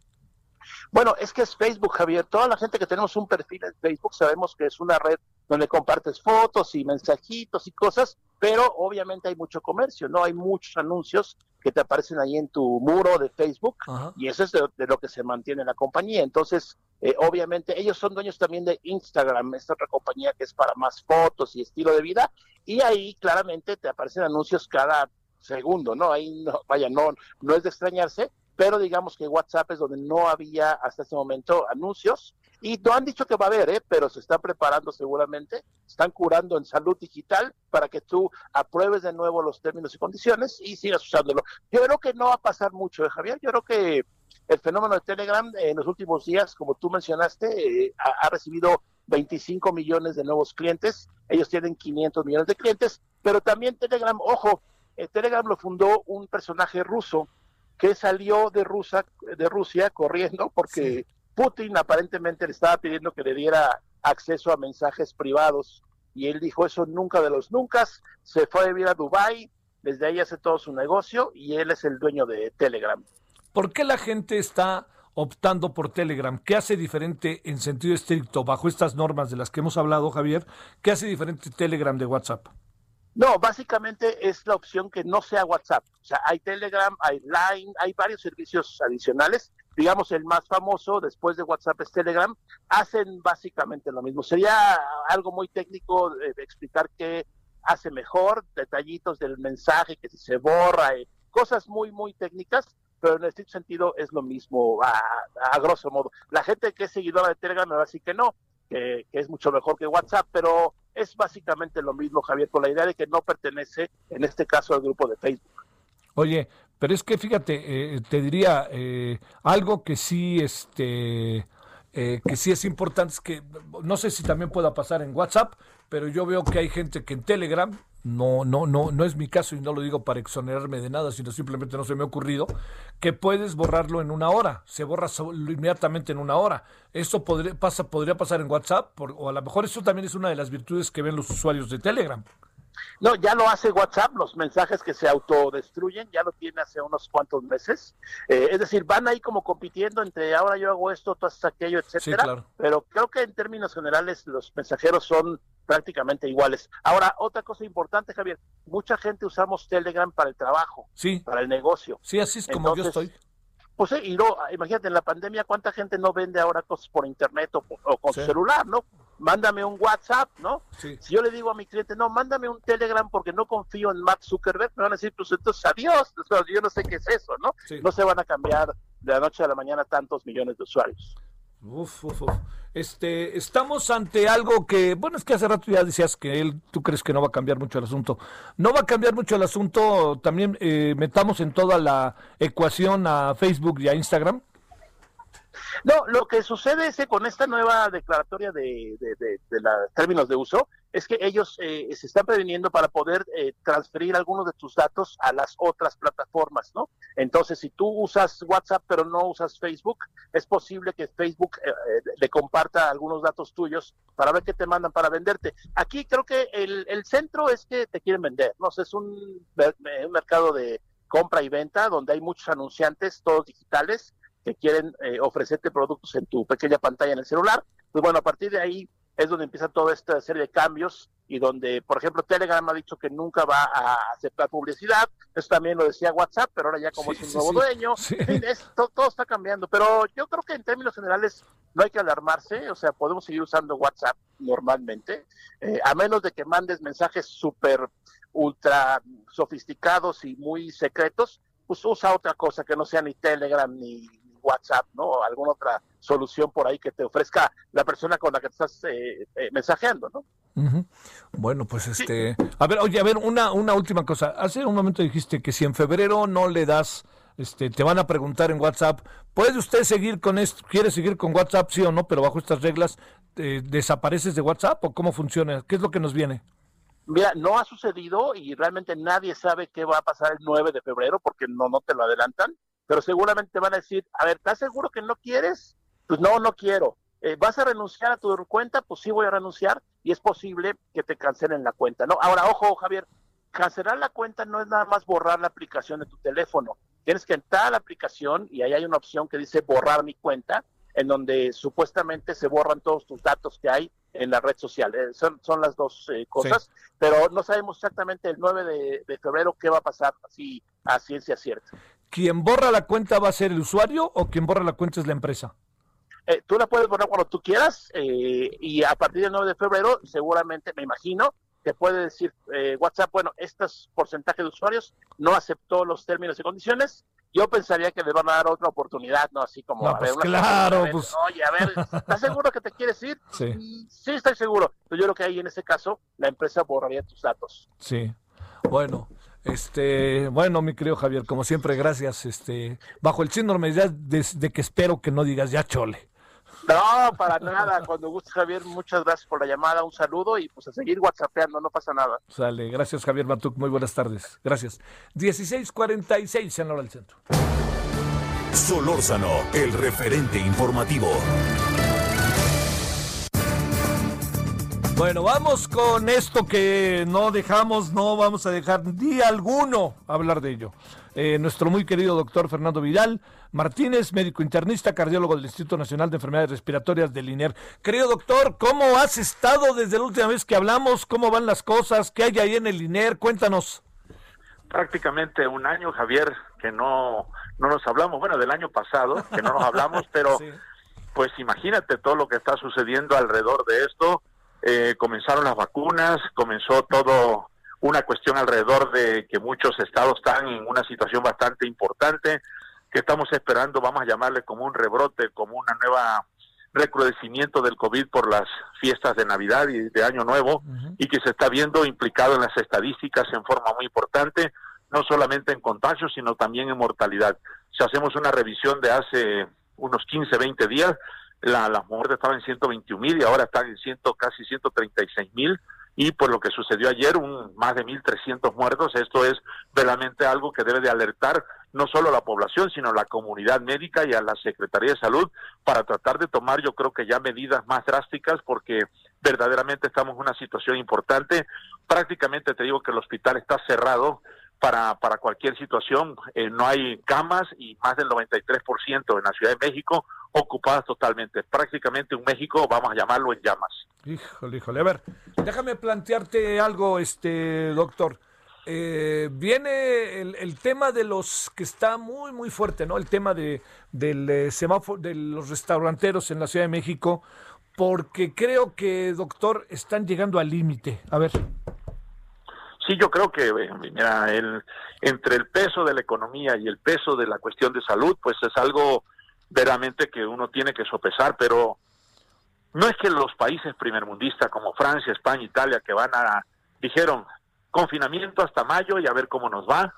Bueno, es que es Facebook, Javier. Toda la gente que tenemos un perfil en Facebook sabemos que es una red donde compartes fotos y mensajitos y cosas, pero obviamente hay mucho comercio, ¿no? Hay muchos anuncios que te aparecen ahí en tu muro de Facebook y eso es de, de lo que se mantiene la compañía. Entonces, eh, obviamente, ellos son dueños también de Instagram, esta otra compañía que es para más fotos y estilo de vida, y ahí claramente te aparecen anuncios cada segundo, ¿no? Ahí, no, vaya, no, no es de extrañarse, pero digamos que WhatsApp es donde no había hasta este momento anuncios y no han dicho que va a haber, ¿eh? pero se están preparando seguramente, están curando en salud digital para que tú apruebes de nuevo los términos y condiciones y sigas usándolo. Yo creo que no va a pasar mucho, ¿eh, Javier? Yo creo que el fenómeno de Telegram eh, en los últimos días, como tú mencionaste, eh, ha, ha recibido 25 millones de nuevos clientes, ellos tienen 500 millones de clientes, pero también Telegram, ojo, Telegram lo fundó un personaje ruso que salió de, Rusia, de Rusia corriendo porque Putin aparentemente le estaba pidiendo que le diera acceso a mensajes privados y él dijo eso nunca de los nunca, se fue a vivir a Dubai, desde ahí hace todo su negocio y él es el dueño de Telegram. ¿Por qué la gente está optando por Telegram? ¿Qué hace diferente en sentido estricto bajo estas normas de las que hemos hablado, Javier? ¿Qué hace diferente Telegram de WhatsApp? No, básicamente es la opción que no sea WhatsApp. O sea, hay Telegram, hay Line, hay varios servicios adicionales. Digamos, el más famoso después de WhatsApp es Telegram. Hacen básicamente lo mismo. Sería algo muy técnico de explicar qué hace mejor, detallitos del mensaje, que si se borra, eh, cosas muy, muy técnicas, pero en este sentido es lo mismo, a, a grosso modo. La gente que es seguidora de Telegram me va a decir que no, que es mucho mejor que WhatsApp, pero es básicamente lo mismo, Javier, con la idea de que no pertenece, en este caso, al grupo de Facebook. Oye, pero es que fíjate, eh, te diría eh, algo que sí, este, eh, que sí es importante, es que no sé si también pueda pasar en WhatsApp, pero yo veo que hay gente que en Telegram, no, no, no, no es mi caso y no lo digo para exonerarme de nada, sino simplemente no se me ha ocurrido, que puedes borrarlo en una hora, se borra inmediatamente en una hora. Eso podría, pasa, podría pasar en WhatsApp, o a lo mejor eso también es una de las virtudes que ven los usuarios de Telegram. No, ya lo hace WhatsApp, los mensajes que se autodestruyen, ya lo tiene hace unos cuantos meses. Eh, es decir, van ahí como compitiendo entre ahora yo hago esto, tú haces aquello, etcétera. claro. Pero creo que en términos generales los mensajeros son prácticamente iguales. Ahora, otra cosa importante, Javier, mucha gente usamos Telegram para el trabajo, Sí, para el negocio. sí, así es como yo estoy. Pues sí, y no, imagínate, en la pandemia, ¿cuánta gente no vende ahora cosas por internet o, o con Sí. celular, no? Mándame un WhatsApp, ¿no? Sí. Si yo le digo a mi cliente, no, mándame un Telegram porque no confío en Mark Zuckerberg, me van a decir, pues entonces adiós, yo no sé qué es eso, ¿no? Sí. No se van a cambiar de la noche a la mañana tantos millones de usuarios. Uf, uf, uf. Este, estamos ante algo que, bueno, es que hace rato ya decías que él, tú crees que no va a cambiar mucho el asunto. No va a cambiar mucho el asunto, también eh, metamos en toda la ecuación a Facebook y a Instagram. No, lo que sucede es con esta nueva declaratoria de, de, de- de la- términos de uso, es que ellos eh, se están previniendo para poder eh, transferir algunos de tus datos a las otras plataformas, ¿no? Entonces, si tú usas WhatsApp pero no usas Facebook, es posible que Facebook eh, eh, le comparta algunos datos tuyos para ver qué te mandan para venderte. Aquí creo que el, el centro es que te quieren vender, no sé, es un, mer- un mercado de compra y venta donde hay muchos anunciantes, todos digitales, que quieren eh, ofrecerte productos en tu pequeña pantalla en el celular. Pues bueno, a partir de ahí es donde empieza toda esta serie de cambios y donde, por ejemplo, Telegram ha dicho que nunca va a aceptar publicidad. Eso también lo decía WhatsApp, pero ahora ya como Sí, es un sí, nuevo sí. dueño, Sí. en fin, es- to- todo está cambiando. Pero yo creo que en términos generales no hay que alarmarse, o sea, podemos seguir usando WhatsApp normalmente, eh, a menos de que mandes mensajes súper ultra sofisticados y muy secretos, pues usa otra cosa que no sea ni Telegram ni WhatsApp, ¿no? O alguna otra solución por ahí que te ofrezca la persona con la que te estás eh, eh, mensajeando, ¿no? Bueno, pues este, a ver, oye, a ver, una, una última cosa. Hace un momento dijiste que si en febrero no le das, este, te van a preguntar en WhatsApp, ¿puede usted seguir con esto? ¿Quiere seguir con WhatsApp, sí o no? Pero bajo estas reglas, eh, ¿desapareces de WhatsApp o cómo funciona? ¿Qué es lo que nos viene? Mira, no ha sucedido y realmente nadie sabe qué va a pasar el 9 de febrero porque no, no te lo adelantan, pero seguramente van a decir, a ver, ¿estás seguro que no quieres? Pues no, no quiero. Eh, ¿Vas a renunciar a tu cuenta? Pues sí voy a renunciar y es posible que te cancelen la cuenta, ¿no? Ahora, ojo, Javier, cancelar la cuenta no es nada más borrar la aplicación de tu teléfono. Tienes que entrar a la aplicación y ahí hay una opción que dice borrar mi cuenta, en donde supuestamente se borran todos tus datos que hay en la red social. Eh, son, son las dos eh, cosas, pero no sabemos exactamente el 9 de, de febrero qué va a pasar así a ciencia cierta. ¿Quien borra la cuenta va a ser el usuario o quien borra la cuenta es la empresa? Eh, tú la puedes borrar cuando tú quieras eh, y a partir del 9 de febrero seguramente, me imagino, te puede decir eh, WhatsApp, bueno, estos porcentaje de usuarios no aceptó los términos y condiciones. Yo pensaría que le van a dar otra oportunidad, ¿no? Así como, No, a ver, pues una claro, a ver, pues. oye, a ver, ¿estás seguro que te quieres ir? Sí. "Mm, Sí, estoy seguro. Pero yo creo que ahí en ese caso la empresa borraría tus datos. Sí. Bueno, este, bueno, mi querido Javier, como siempre, gracias. Este, bajo el síndrome ya de, de que espero que no digas ya chole. No, para nada. Cuando guste, Javier, muchas gracias por la llamada. Un saludo y pues a seguir whatsappeando, no pasa nada. Sale, gracias Javier Matuk, muy buenas tardes. Gracias. 16:46 en la hora del centro. Solórzano, el referente informativo. Bueno, vamos con esto que no dejamos, no vamos a dejar día alguno hablar de ello. Eh, nuestro muy querido doctor Fernando Vidal Martínez, médico internista, cardiólogo del Instituto Nacional de Enfermedades Respiratorias del INER. Querido doctor, ¿cómo has estado desde la última vez que hablamos? ¿Cómo van las cosas? ¿Qué hay ahí en el INER? Cuéntanos. prácticamente un año, Javier, que no, no nos hablamos, bueno, del año pasado, que no nos hablamos, pero pues imagínate todo lo que está sucediendo alrededor de esto. Eh, comenzaron las vacunas, comenzó todo una cuestión alrededor de que muchos estados están en una situación bastante importante, que estamos esperando, vamos a llamarle como un rebrote, como una nueva recrudecimiento del COVID por las fiestas de Navidad y de Año Nuevo y que se está viendo implicado en las estadísticas en forma muy importante, no solamente en contagios, sino también en mortalidad. Si hacemos una revisión de hace unos 15, 20 días, la, las muertes estaban en 121 mil y ahora están en ciento, casi 136 mil. Y por lo que sucedió ayer, un, más de 1.300 muertos, esto es verdaderamente algo que debe de alertar no solo a la población, sino a la comunidad médica y a la Secretaría de Salud para tratar de tomar, yo creo que ya medidas más drásticas porque verdaderamente estamos en una situación importante. Prácticamente te digo que el hospital está cerrado para, para cualquier situación, eh, no hay camas y más del 93% en la Ciudad de México ocupadas totalmente. Prácticamente un México, vamos a llamarlo en llamas. Híjole, híjole. A ver, déjame plantearte algo, este doctor. Eh, viene el, el tema de los que está muy, muy fuerte, ¿no? El tema de, del eh, semáforo, de los restauranteros en la Ciudad de México, porque creo que, doctor, están llegando al límite. A ver. Sí, yo creo que, eh, mira, el, entre el peso de la economía y el peso de la cuestión de salud, pues es algo verdaderamente que uno tiene que sopesar, pero no es que los países primermundistas como Francia, España, Italia, que van a, dijeron, confinamiento hasta mayo y a ver cómo nos va,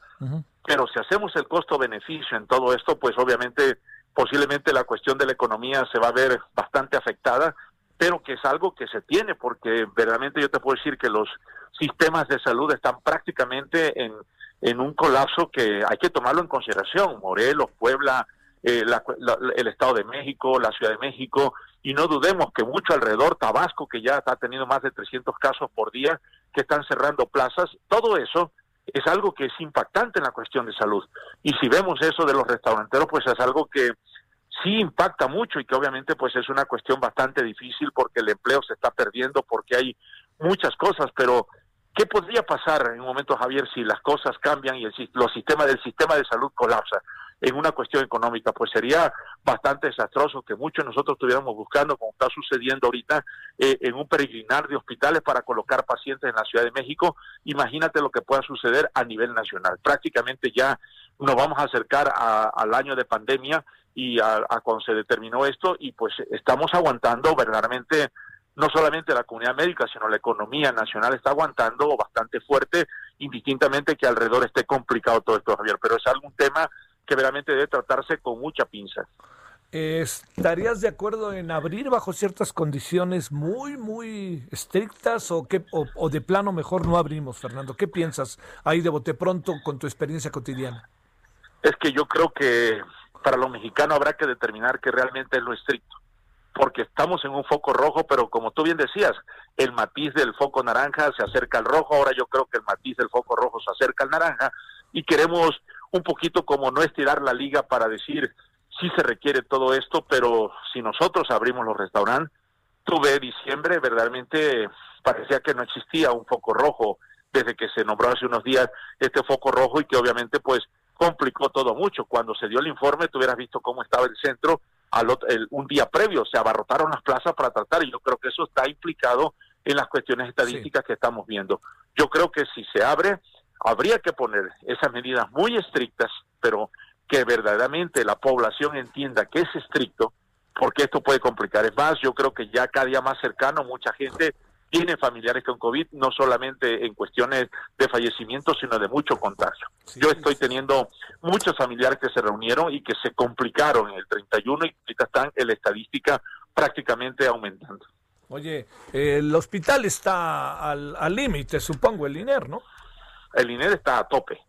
pero si hacemos el costo-beneficio en todo esto, pues obviamente posiblemente la cuestión de la economía se va a ver bastante afectada, pero que es algo que se tiene, porque verdaderamente yo te puedo decir que los sistemas de salud están prácticamente en, en un colapso que hay que tomarlo en consideración. Morelos, Puebla, eh, la- la- el Estado de México, la Ciudad de México, y no dudemos que mucho alrededor, Tabasco, que ya está teniendo más de 300 casos por día, que están cerrando plazas, todo eso es algo que es impactante en la cuestión de salud. Y si vemos eso de los restauranteros, pues es algo que sí impacta mucho y que obviamente pues es una cuestión bastante difícil porque el empleo se está perdiendo, porque hay muchas cosas, pero ¿qué podría pasar en un momento, Javier, si las cosas cambian y el, los sistemas del sistema de salud colapsa en una cuestión económica? Pues sería bastante desastroso que muchos de nosotros estuviéramos buscando, como está sucediendo ahorita, eh, en un peregrinar de hospitales para colocar pacientes en la Ciudad de México. Imagínate lo que pueda suceder a nivel nacional. Prácticamente ya nos vamos a acercar a- al año de pandemia y a, a cuando se determinó esto y pues estamos aguantando verdaderamente no solamente la comunidad médica, sino la economía nacional está aguantando bastante fuerte, indistintamente que alrededor esté complicado todo esto, Javier, pero es algún tema que verdaderamente debe tratarse con mucha pinza. ¿Estarías de acuerdo en abrir bajo ciertas condiciones muy, muy estrictas o, qué, o, o de plano mejor no abrimos, Fernando? ¿Qué piensas ahí de bote pronto con tu experiencia cotidiana? Es que yo creo que para los mexicanos habrá que determinar que realmente es lo estricto, porque estamos en un foco rojo, pero como tú bien decías, el matiz del foco naranja se acerca al rojo, ahora yo creo que el matiz del foco rojo se acerca al naranja y queremos un poquito como no estirar la liga para decir sí se requiere todo esto, pero si nosotros abrimos los restaurantes, tuve diciembre, verdaderamente parecía que no existía un foco rojo desde que se nombró hace unos días este foco rojo y que obviamente pues complicó todo mucho. Cuando se dio el informe, tú hubieras visto cómo estaba el centro al ot- el- un día previo, se abarrotaron las plazas para tratar y yo creo que eso está implicado en las cuestiones estadísticas que estamos viendo. Yo creo que si se abre, habría que poner esas medidas muy estrictas, pero que verdaderamente la población entienda que es estricto, porque esto puede complicar. Es más, yo creo que ya cada día más cercano, mucha gente tiene familiares con COVID, no solamente en cuestiones de fallecimiento, sino de mucho contagio. yo estoy teniendo muchos familiares que se reunieron y que se complicaron en el 31 y ahorita están en la estadística prácticamente aumentando. Oye, el hospital está al al límite, supongo, el INER, ¿no? El INER está a tope.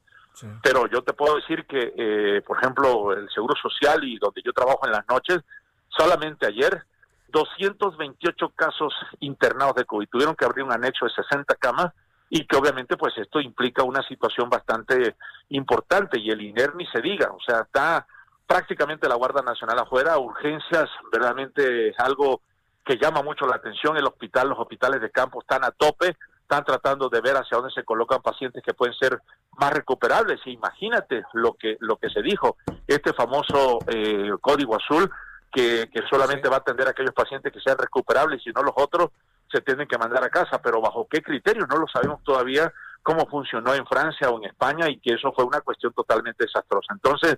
Pero yo te puedo decir que, eh, por ejemplo, el Seguro Social y donde yo trabajo en las noches, solamente ayer 228 casos internados de COVID. Tuvieron que abrir un anexo de 60 camas y que obviamente pues esto implica una situación bastante importante y el INER ni se diga, o sea, está prácticamente la Guardia Nacional afuera, urgencias, verdaderamente es algo que llama mucho la atención, el hospital, los hospitales de campo están a tope, están tratando de ver hacia dónde se colocan pacientes que pueden ser más recuperables. Y imagínate lo que lo que se dijo, este famoso eh, código azul que, que solamente va a atender a aquellos pacientes que sean recuperables y si no los otros se tienen que mandar a casa, pero bajo qué criterio no lo sabemos todavía cómo funcionó en Francia o en España y que eso fue una cuestión totalmente desastrosa. Entonces,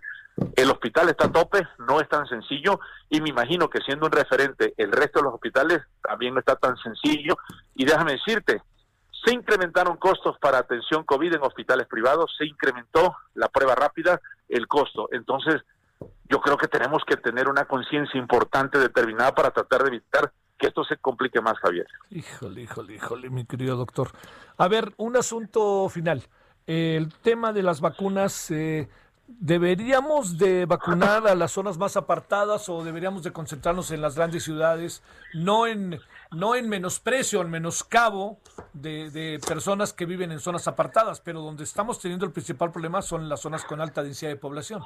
el hospital está a tope, no es tan sencillo y me imagino que siendo un referente el resto de los hospitales también no está tan sencillo y déjame decirte, se incrementaron costos para atención COVID en hospitales privados, se incrementó la prueba rápida, el costo. Entonces, yo creo que tenemos que tener una conciencia importante, determinada para tratar de evitar que esto se complique más, Javier. Híjole, híjole, híjole, mi querido doctor. A ver, un asunto final. El tema de las vacunas, eh, ¿deberíamos de vacunar a las zonas más apartadas o deberíamos de concentrarnos en las grandes ciudades? No en, no en menosprecio, en menoscabo de, de personas que viven en zonas apartadas, pero donde estamos teniendo el principal problema son las zonas con alta densidad de población.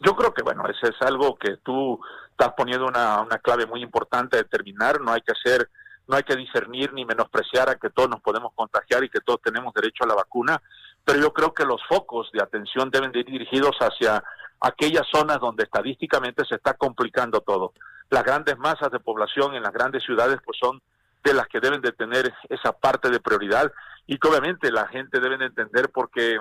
Yo creo que, bueno, ese es algo que tú estás poniendo una, una clave muy importante a determinar. No hay que hacer, no hay que discernir ni menospreciar a que todos nos podemos contagiar y que todos tenemos derecho a la vacuna. Pero yo creo que los focos de atención deben de ir dirigidos hacia aquellas zonas donde estadísticamente se está complicando todo. Las grandes masas de población en las grandes ciudades, pues son de las que deben de tener esa parte de prioridad y que obviamente la gente debe de entender porque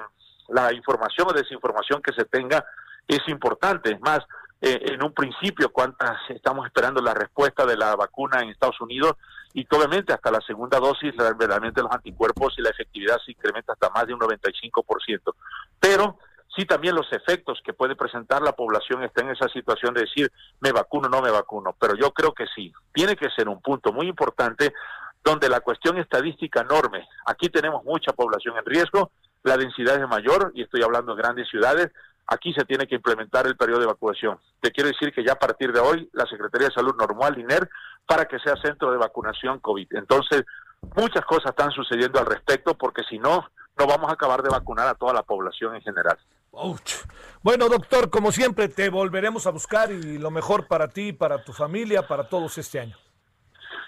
la información o desinformación que se tenga es importante. Es más, eh, en un principio, cuántas estamos esperando la respuesta de la vacuna en Estados Unidos y que obviamente hasta la segunda dosis verdaderamente los anticuerpos y la efectividad se incrementa hasta más de un 95%. Pero sí también los efectos que puede presentar la población está en esa situación de decir me vacuno, no me vacuno. Pero yo creo que sí, tiene que ser un punto muy importante donde la cuestión estadística enorme, aquí tenemos mucha población en riesgo, la densidad es mayor, y estoy hablando de grandes ciudades, aquí se tiene que implementar el periodo de vacunación. Te quiero decir que ya a partir de hoy la Secretaría de Salud Normal, INER, para que sea centro de vacunación COVID. Entonces, muchas cosas están sucediendo al respecto porque si no, no vamos a acabar de vacunar a toda la población en general. Bueno, doctor, como siempre, te volveremos a buscar y lo mejor para ti, para tu familia, para todos este año.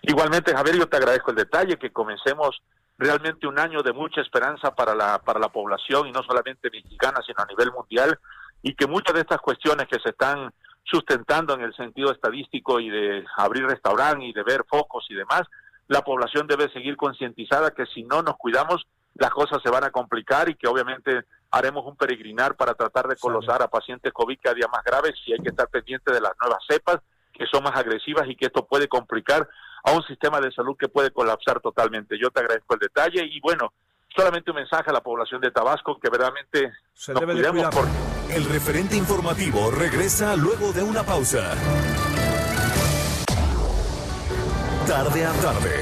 Igualmente, Javier, yo te agradezco el detalle, que comencemos realmente un año de mucha esperanza para la, para la población y no solamente mexicana, sino a nivel mundial, y que muchas de estas cuestiones que se están sustentando en el sentido estadístico y de abrir restaurante y de ver focos y demás, la población debe seguir concientizada que si no nos cuidamos, las cosas se van a complicar y que obviamente haremos un peregrinar para tratar de colosar a pacientes COVID cada día más graves y hay que estar pendiente de las nuevas cepas que son más agresivas y que esto puede complicar a un sistema de salud que puede colapsar totalmente. Yo te agradezco el detalle y bueno, solamente un mensaje a la población de Tabasco que verdaderamente Se nos debe de cuidemos porque El referente informativo regresa luego de una pausa. Tarde a tarde,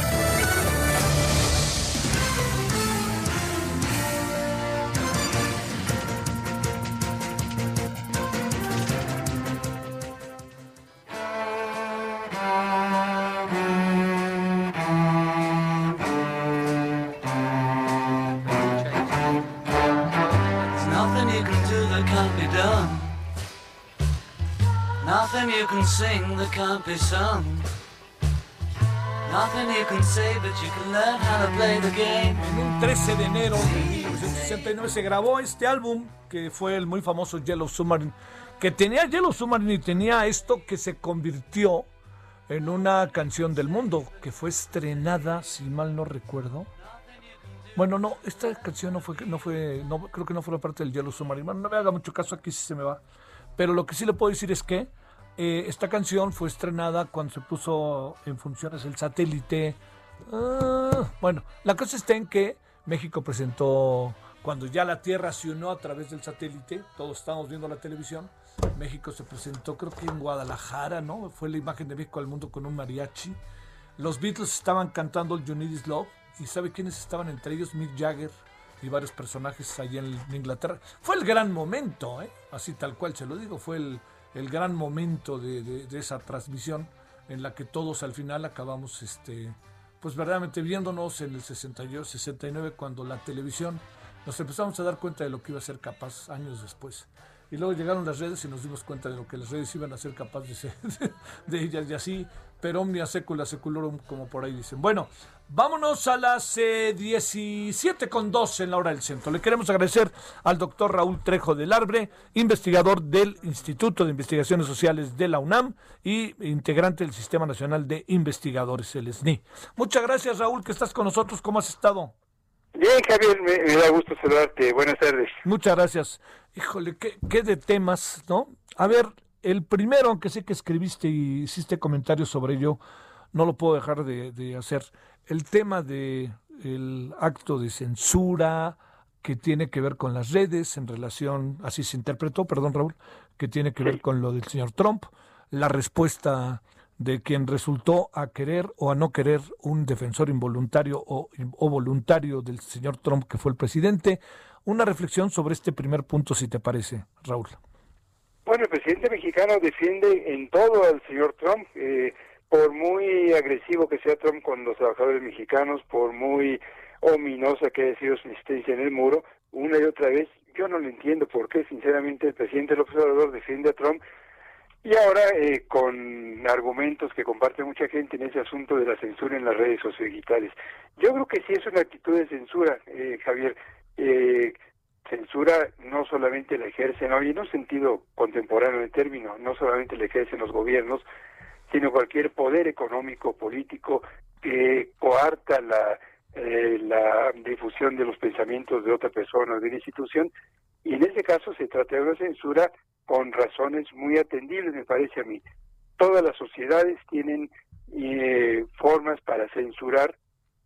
Can. En un 13 de enero de 1969 se grabó este álbum que fue el muy famoso Yellow Submarine, que tenía Yellow Submarine y tenía esto que se convirtió en una canción del mundo, que fue estrenada, si mal no recuerdo. Bueno, no, esta canción no fue, no fue, no, creo que no fue parte del Yellow Submarine. No me haga mucho caso aquí si se me va. Pero lo que sí le puedo decir es que eh, esta canción fue estrenada cuando se puso en funciones el satélite. Ah, bueno, la cosa está en que México presentó, cuando ya la Tierra se unió a través del satélite, todos estábamos viendo la televisión, México se presentó creo que en Guadalajara, ¿no? Fue la imagen de México al mundo con un mariachi. Los Beatles estaban cantando el You Need Is Love y ¿sabe quiénes estaban entre ellos? Mick Jagger y varios personajes allá en, en Inglaterra. Fue el gran momento, ¿eh? así tal cual se lo digo, fue el, el gran momento de, de- de esa transmisión en la que todos al final acabamos, este, pues verdaderamente viéndonos en el 68, 69 cuando la televisión nos empezamos a dar cuenta de lo que iba a ser capaz años después. Y luego llegaron las redes y nos dimos cuenta de lo que las redes iban a ser capaces de, de ellas y así, pero omnia secula seculorum, como por ahí dicen. Bueno, vámonos a las eh, 17 con 2 en la hora del centro. Le queremos agradecer al doctor Raúl Trejo del Arbre, investigador del Instituto de Investigaciones Sociales de la UNAM y integrante del Sistema Nacional de Investigadores, el SNI. Muchas gracias, Raúl, que estás con nosotros. ¿Cómo has estado? Bien, Javier, me, me da gusto saludarte. Buenas tardes. Muchas gracias. Híjole, qué, qué de temas, ¿no? A ver, el primero, aunque sé que escribiste y hiciste comentarios sobre ello, no lo puedo dejar de, de hacer. El tema de el acto de censura que tiene que ver con las redes en relación, así se interpretó, perdón Raúl, que tiene que ver con lo del señor Trump, la respuesta de quien resultó a querer o a no querer un defensor involuntario o, o voluntario del señor Trump, que fue el presidente. Una reflexión sobre este primer punto, si te parece, Raúl. Bueno, el presidente mexicano defiende en todo al señor Trump, eh, por muy agresivo que sea Trump con los trabajadores mexicanos, por muy ominosa que haya sido su existencia en el muro, una y otra vez, yo no lo entiendo por qué, sinceramente, el presidente López Obrador defiende a Trump y ahora eh, con argumentos que comparte mucha gente en ese asunto de la censura en las redes sociodigitales. Yo creo que sí es una actitud de censura, eh, Javier. Eh, censura no solamente la ejercen, hoy en un sentido contemporáneo del término, no solamente la ejercen los gobiernos, sino cualquier poder económico, político que coarta la, eh, la difusión de los pensamientos de otra persona o de una institución. Y en ese caso se trata de una censura con razones muy atendibles, me parece a mí. Todas las sociedades tienen eh, formas para censurar,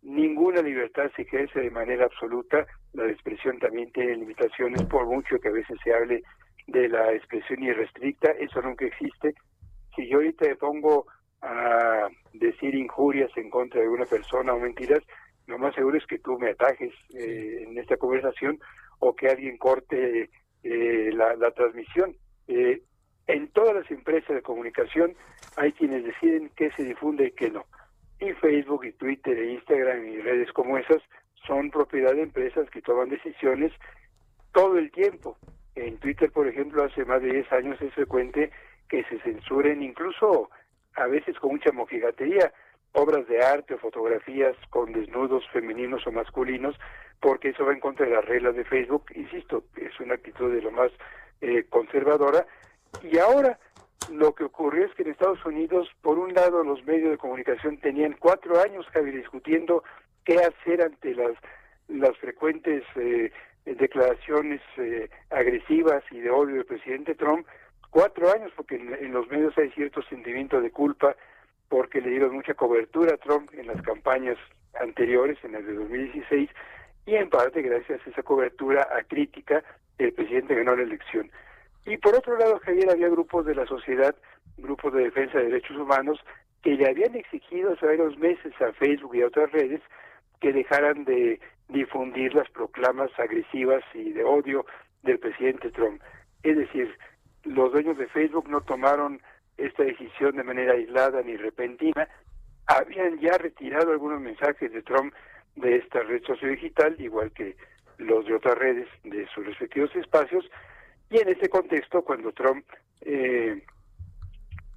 ninguna libertad se ejerce de manera absoluta, la expresión también tiene limitaciones, por mucho que a veces se hable de la expresión irrestricta, eso nunca existe. Si yo ahorita le pongo a decir injurias en contra de una persona o mentiras, lo más seguro es que tú me atajes eh, en esta conversación o que alguien corte eh, la, la, transmisión. Eh, en todas las empresas de comunicación hay quienes deciden qué se difunde y qué no. Y Facebook y Twitter e Instagram y redes como esas son propiedad de empresas que toman decisiones todo el tiempo. En Twitter, por ejemplo, hace más de 10 años es frecuente que se censuren, incluso a veces con mucha mojigatería, obras de arte o fotografías con desnudos femeninos o masculinos, porque eso va en contra de las reglas de Facebook. Insisto, es una actitud de lo más eh, conservadora. Y ahora lo que ocurrió es que en Estados Unidos, por un lado, los medios de comunicación tenían cuatro años, Javi, discutiendo qué hacer ante las, las frecuentes eh, declaraciones eh, agresivas y de odio del presidente Trump. Cuatro años, porque en, los medios hay cierto sentimiento de culpa, porque le dieron mucha cobertura a Trump en las campañas anteriores, en el de 2016, y en parte gracias a esa cobertura a crítica, el presidente ganó la elección. Y por otro lado, Javier, había grupos de la sociedad, grupos de defensa de derechos humanos, que le habían exigido hace varios meses a Facebook y a otras redes que dejaran de difundir las proclamas agresivas y de odio del presidente Trump. Es decir, los dueños de Facebook no tomaron esta decisión de manera aislada ni repentina, habían ya retirado algunos mensajes de Trump de esta red sociodigital, igual que los de otras redes de sus respectivos espacios, y en ese contexto, cuando Trump eh,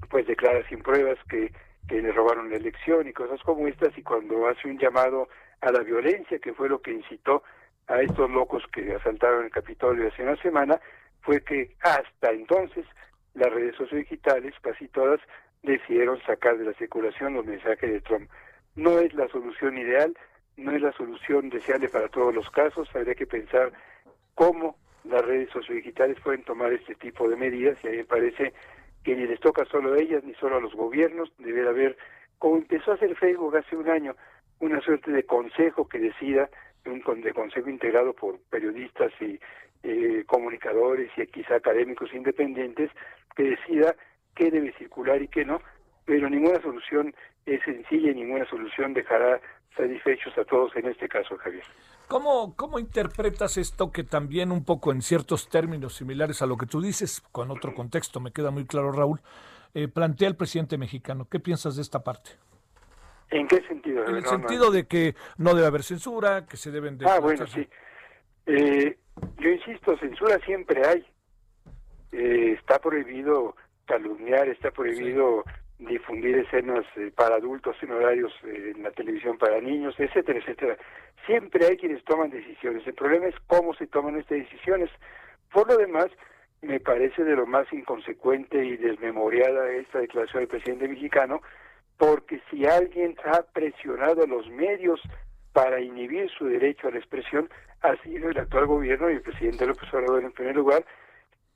pues declara sin pruebas que, que le robaron la elección y cosas como estas, y cuando hace un llamado a la violencia, que fue lo que incitó a estos locos que asaltaron el Capitolio hace una semana, fue que hasta entonces las redes sociodigitales, casi todas, decidieron sacar de la circulación los mensajes de Trump. No es la solución ideal, no es la solución deseable para todos los casos, habría que pensar cómo las redes sociodigitales pueden tomar este tipo de medidas y a mí me parece que ni les toca solo a ellas ni solo a los gobiernos, debería haber, como empezó a hacer Facebook hace un año, una suerte de consejo que decida, un de consejo integrado por periodistas y eh, comunicadores y quizá académicos independientes, que decida qué debe circular y qué no, pero ninguna solución es sencilla y ninguna solución dejará satisfechos a todos en este caso, Javier. ¿Cómo, ¿Cómo interpretas esto que también un poco en ciertos términos similares a lo que tú dices, con otro contexto, me queda muy claro, Raúl, eh, plantea el presidente mexicano? ¿Qué piensas de esta parte? ¿En qué sentido? En el sentido de que no debe haber censura, que se deben de... Ah, bueno, sí. Eh, yo insisto, censura siempre hay. Eh, está prohibido calumniar, está prohibido difundir escenas eh, para adultos en horarios en la televisión para niños, etcétera, etcétera. Siempre hay quienes toman decisiones. El problema es cómo se toman estas decisiones. Por lo demás, me parece de lo más inconsecuente y desmemoriada esta declaración del presidente mexicano, porque si alguien ha presionado a los medios para inhibir su derecho a la expresión, ha sido el actual gobierno y el presidente López Obrador en primer lugar,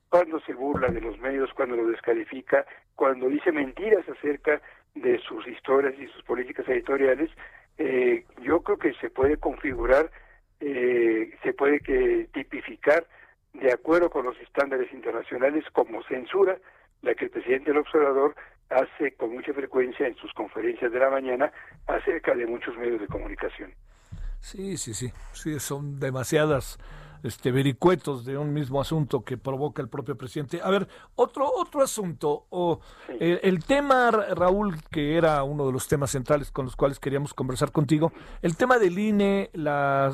cuando se burla de los medios, cuando los descalifica, cuando dice mentiras acerca de sus historias y sus políticas editoriales, eh, yo creo que se puede configurar, eh, se puede que tipificar de acuerdo con los estándares internacionales como censura, la que el presidente del observador hace con mucha frecuencia en sus conferencias de la mañana acerca de muchos medios de comunicación. Sí, sí, sí, sí, son demasiadas este, vericuetos de un mismo asunto que provoca el propio presidente. A ver, otro, otro asunto, o eh, el tema, Raúl, que era uno de los temas centrales con los cuales queríamos conversar contigo, el tema del INE, la,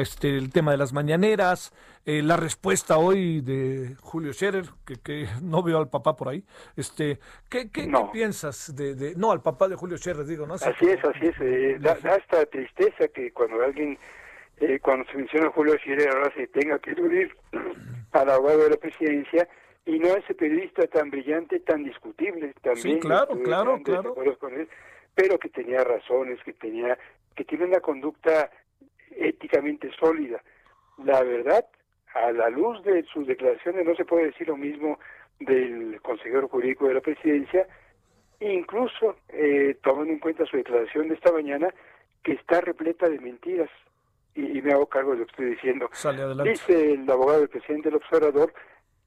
este, el tema de las mañaneras, eh, la respuesta hoy de Julio Scherer, que, que, no veo al papá por ahí, este, ¿qué, qué, piensas de, de, no al papá de Julio Scherer, digo, ¿no? Así, es, así es, eh, da, da esta tristeza que cuando alguien eh, cuando se menciona Julio Scherer ahora se tenga que unir al abogado de la presidencia y no a ese periodista tan brillante, tan discutible también. Sí, claro, claro, claro. Con él, pero que tenía razones, que tenía, que tiene una conducta éticamente sólida. La verdad, a la luz de sus declaraciones no se puede decir lo mismo del consejero jurídico de la presidencia, incluso eh, tomando en cuenta su declaración de esta mañana, que está repleta de mentiras y, me hago cargo de lo que estoy diciendo. Dice el abogado del presidente del observador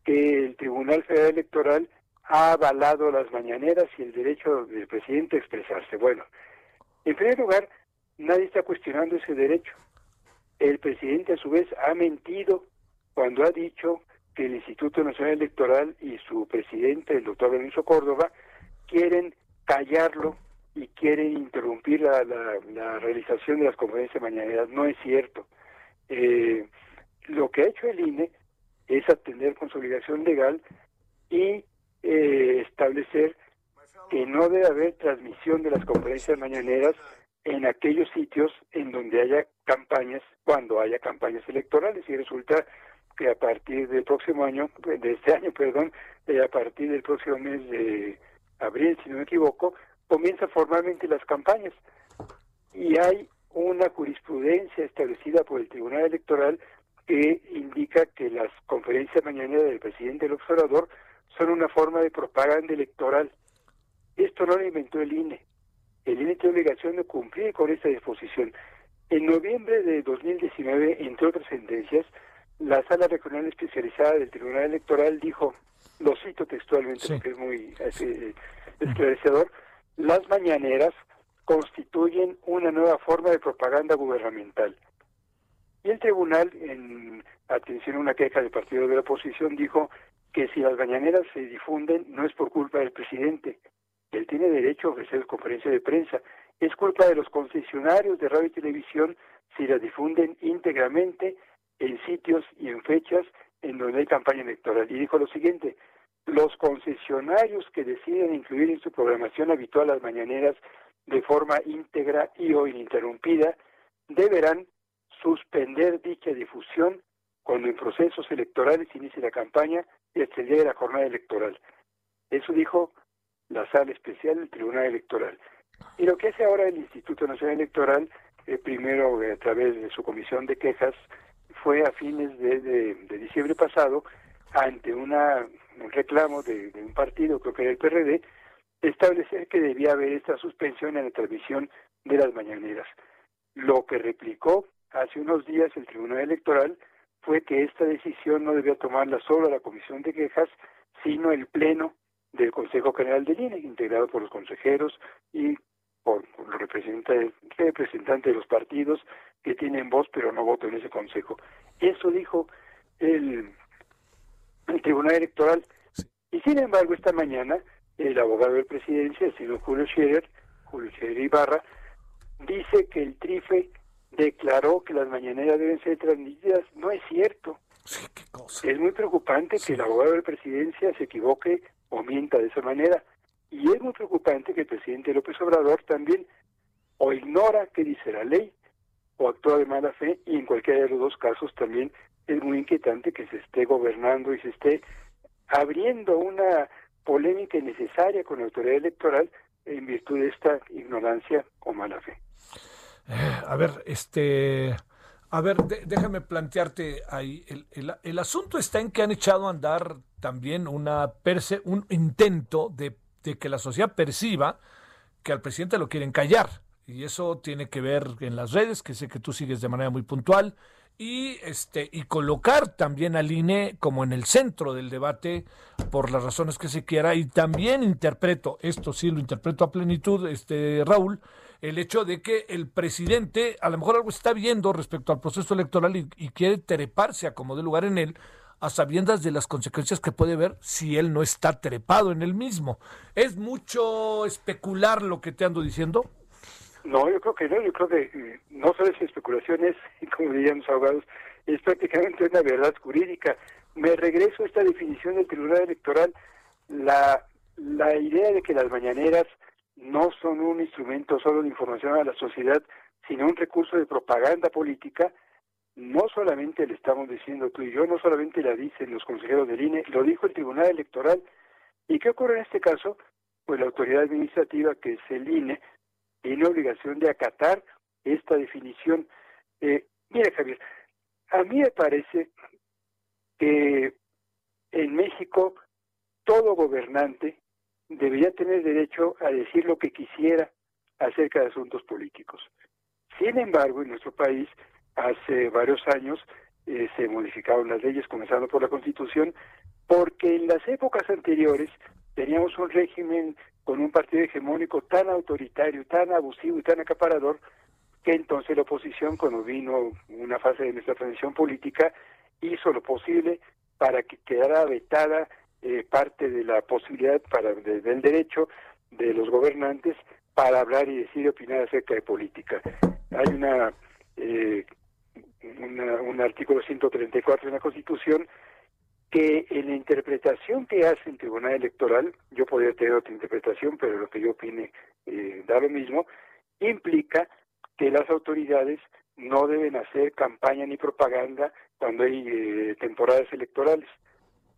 que el Tribunal Federal Electoral ha avalado las mañaneras y el derecho del presidente a expresarse. Bueno, en primer lugar, nadie está cuestionando ese derecho. El presidente a su vez ha mentido cuando ha dicho que el Instituto Nacional Electoral y su presidente, el doctor Benito Córdoba, quieren callarlo y quieren interrumpir la, la, realización de las conferencias mañaneras. No es cierto. Eh, lo que ha hecho el INE es atender con su obligación legal y eh, establecer que no debe haber transmisión de las conferencias mañaneras en aquellos sitios en donde haya campañas, cuando haya campañas electorales. Y resulta que a partir del próximo año, de este año, perdón, eh, a partir del próximo mes de abril, si no me equivoco, comienzan formalmente las campañas. Y hay una jurisprudencia establecida por el Tribunal Electoral que indica que las conferencias mañaneras del presidente del observador son una forma de propaganda electoral. Esto no lo inventó el INE. El INE tiene obligación de cumplir con esta disposición. En noviembre de 2019, entre otras sentencias, la Sala Regional Especializada del Tribunal Electoral dijo, lo cito textualmente porque es muy eh, esclarecedor, las mañaneras constituyen una nueva forma de propaganda gubernamental. Y el tribunal, en atención a una queja del partido de la oposición, dijo que si las mañaneras se difunden no es por culpa del presidente, él tiene derecho a ofrecer conferencia de prensa, es culpa de los concesionarios de radio y televisión si las difunden íntegramente en sitios y en fechas en donde hay campaña electoral. Y dijo lo siguiente, los concesionarios que deciden incluir en su programación habitual las mañaneras de forma íntegra y o ininterrumpida deberán suspender dicha difusión cuando en procesos electorales inicie la campaña y hasta el día de la jornada electoral. Eso dijo la sala especial del Tribunal Electoral. Y lo que hace ahora el Instituto Nacional Electoral, eh, primero a través de su comisión de quejas, fue a fines de, diciembre pasado, ante una, un reclamo de, un partido, creo que era el PRD, establecer que debía haber esta suspensión en la transmisión de las mañaneras. Lo que replicó hace unos días el Tribunal Electoral fue que esta decisión no debía tomarla solo la Comisión de Quejas, sino el Pleno del Consejo General de INE, integrado por los consejeros y por, los representantes, representantes de los partidos que tienen voz pero no voto en ese consejo. Eso dijo el, Tribunal Electoral. Y sin embargo, esta mañana, el abogado de presidencia, el señor Julio Scherer, Julio Scherer Ibarra, dice que el TRIFE declaró que las mañaneras deben ser transmitidas. No es cierto. Es muy preocupante que el abogado de presidencia se equivoque o mienta de esa manera. Y es muy preocupante que el presidente López Obrador también o ignora qué dice la ley o actúa de mala fe y en cualquiera de los dos casos también es muy inquietante que se esté gobernando y se esté abriendo una polémica innecesaria con la autoridad electoral en virtud de esta ignorancia o mala fe. Eh, a ver, este, a ver, déjame plantearte ahí. El, el, asunto está en que han echado a andar también una perse, un intento de, de que la sociedad perciba que al presidente lo quieren callar. Y eso tiene que ver en las redes, que sé que tú sigues de manera muy puntual, y este y colocar también al INE como en el centro del debate por las razones que se quiera y también interpreto esto sí lo interpreto a plenitud este Raúl el hecho de que el presidente a lo mejor algo está viendo respecto al proceso electoral y, quiere treparse a como de lugar en él a sabiendas de las consecuencias que puede ver si él no está trepado en el mismo. ¿Es mucho especular lo que te ando diciendo? No, yo creo que no, yo creo que eh, no solo es especulaciones, dirían los abogados, es prácticamente una verdad jurídica. Me regreso a esta definición del Tribunal Electoral, la, la idea de que las mañaneras no son un instrumento solo de información a la sociedad, sino un recurso de propaganda política, no solamente le estamos diciendo tú y yo, no solamente la dicen los consejeros del INE, lo dijo el Tribunal Electoral. ¿Y qué ocurre en este caso? Pues la autoridad administrativa, que es el INE, tiene obligación de acatar esta definición. Eh, mira, Javier, a mí me parece que en México todo gobernante debería tener derecho a decir lo que quisiera acerca de asuntos políticos. Sin embargo, en nuestro país, hace varios años, eh, se modificaron las leyes, comenzando por la Constitución, porque en las épocas anteriores teníamos un régimen con un partido hegemónico tan autoritario, tan abusivo y tan acaparador, que entonces la oposición, cuando vino una fase de nuestra transición política, hizo lo posible para que quedara vetada eh, parte de la posibilidad para del derecho de los gobernantes para hablar y decir y opinar acerca de política. Hay una, eh, un artículo 134 de la Constitución que en la interpretación que hace el Tribunal Electoral, yo podría tener otra interpretación, pero lo que yo opine eh, da lo mismo, implica que las autoridades no deben hacer campaña ni propaganda cuando hay eh, temporadas electorales.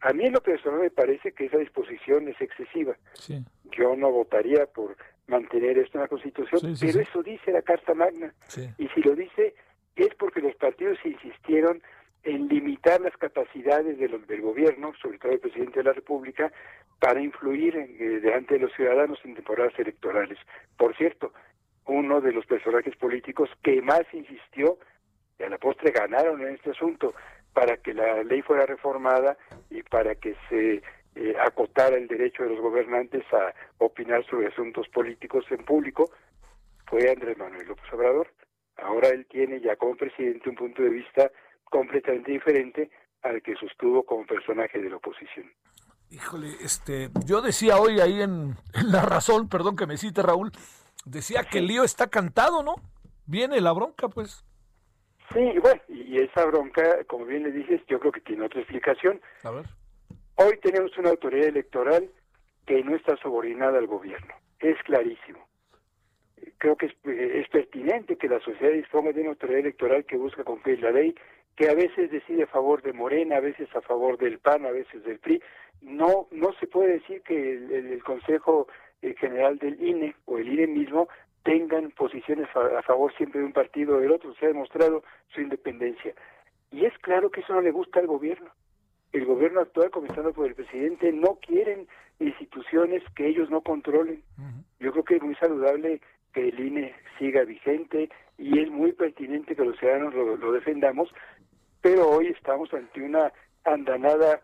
A mí en lo personal me parece que esa disposición es excesiva. Yo no votaría por mantener esto en la Constitución, pero eso dice la Carta Magna. Y si lo dice es porque los partidos insistieron en limitar las capacidades de los, del gobierno, sobre todo el presidente de la República, para influir en, eh, delante de los ciudadanos en temporadas electorales. Por cierto, uno de los personajes políticos que más insistió, y a la postre ganaron en este asunto, para que la ley fuera reformada y para que se eh, acotara el derecho de los gobernantes a opinar sobre asuntos políticos en público, fue Andrés Manuel López Obrador. Ahora él tiene ya como presidente un punto de vista completamente diferente al que sostuvo como personaje de la oposición. Híjole, este, yo decía hoy ahí en, La Razón, perdón que me cite Raúl, decía que el lío está cantado, ¿no? Viene la bronca, pues. Sí, bueno, y esa bronca, como bien le dices, yo creo que tiene otra explicación. A ver. Hoy tenemos una autoridad electoral que no está subordinada al gobierno. Es clarísimo. Creo que es, es pertinente que la sociedad disponga de una autoridad electoral que busca cumplir la ley que a veces decide a favor de Morena, a veces a favor del PAN, a veces del PRI. No, no se puede decir que el, Consejo eh, General del INE o el INE mismo tengan posiciones a, favor siempre de un partido o del otro. Se ha demostrado su independencia. Y es claro que eso no le gusta al gobierno. El gobierno actual, comenzando por el presidente, no quieren instituciones que ellos no controlen. Yo creo que es muy saludable que el INE siga vigente y es muy pertinente que los ciudadanos lo defendamos, pero hoy estamos ante una andanada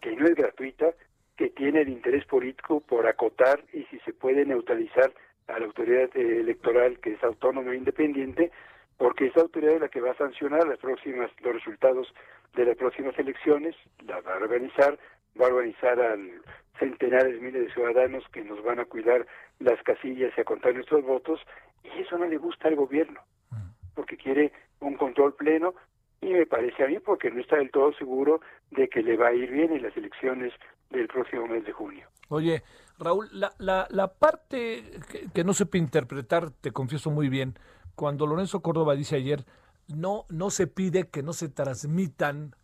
que no es gratuita, que tiene el interés político por acotar y si se puede neutralizar a la autoridad electoral que es autónoma e independiente, porque esa autoridad es la que va a sancionar las próximas, los resultados de las próximas elecciones, la va a organizar, va a organizar a centenares, miles de ciudadanos que nos van a cuidar las casillas y a contar nuestros votos, y eso no le gusta al gobierno, porque quiere un control pleno y me parece a mí porque no está del todo seguro de que le va a ir bien en las elecciones del próximo mes de junio. Oye, Raúl, la, la, la parte que, no sepa interpretar, te confieso muy bien, cuando Lorenzo Córdoba dice ayer, no, no se pide que no se transmitan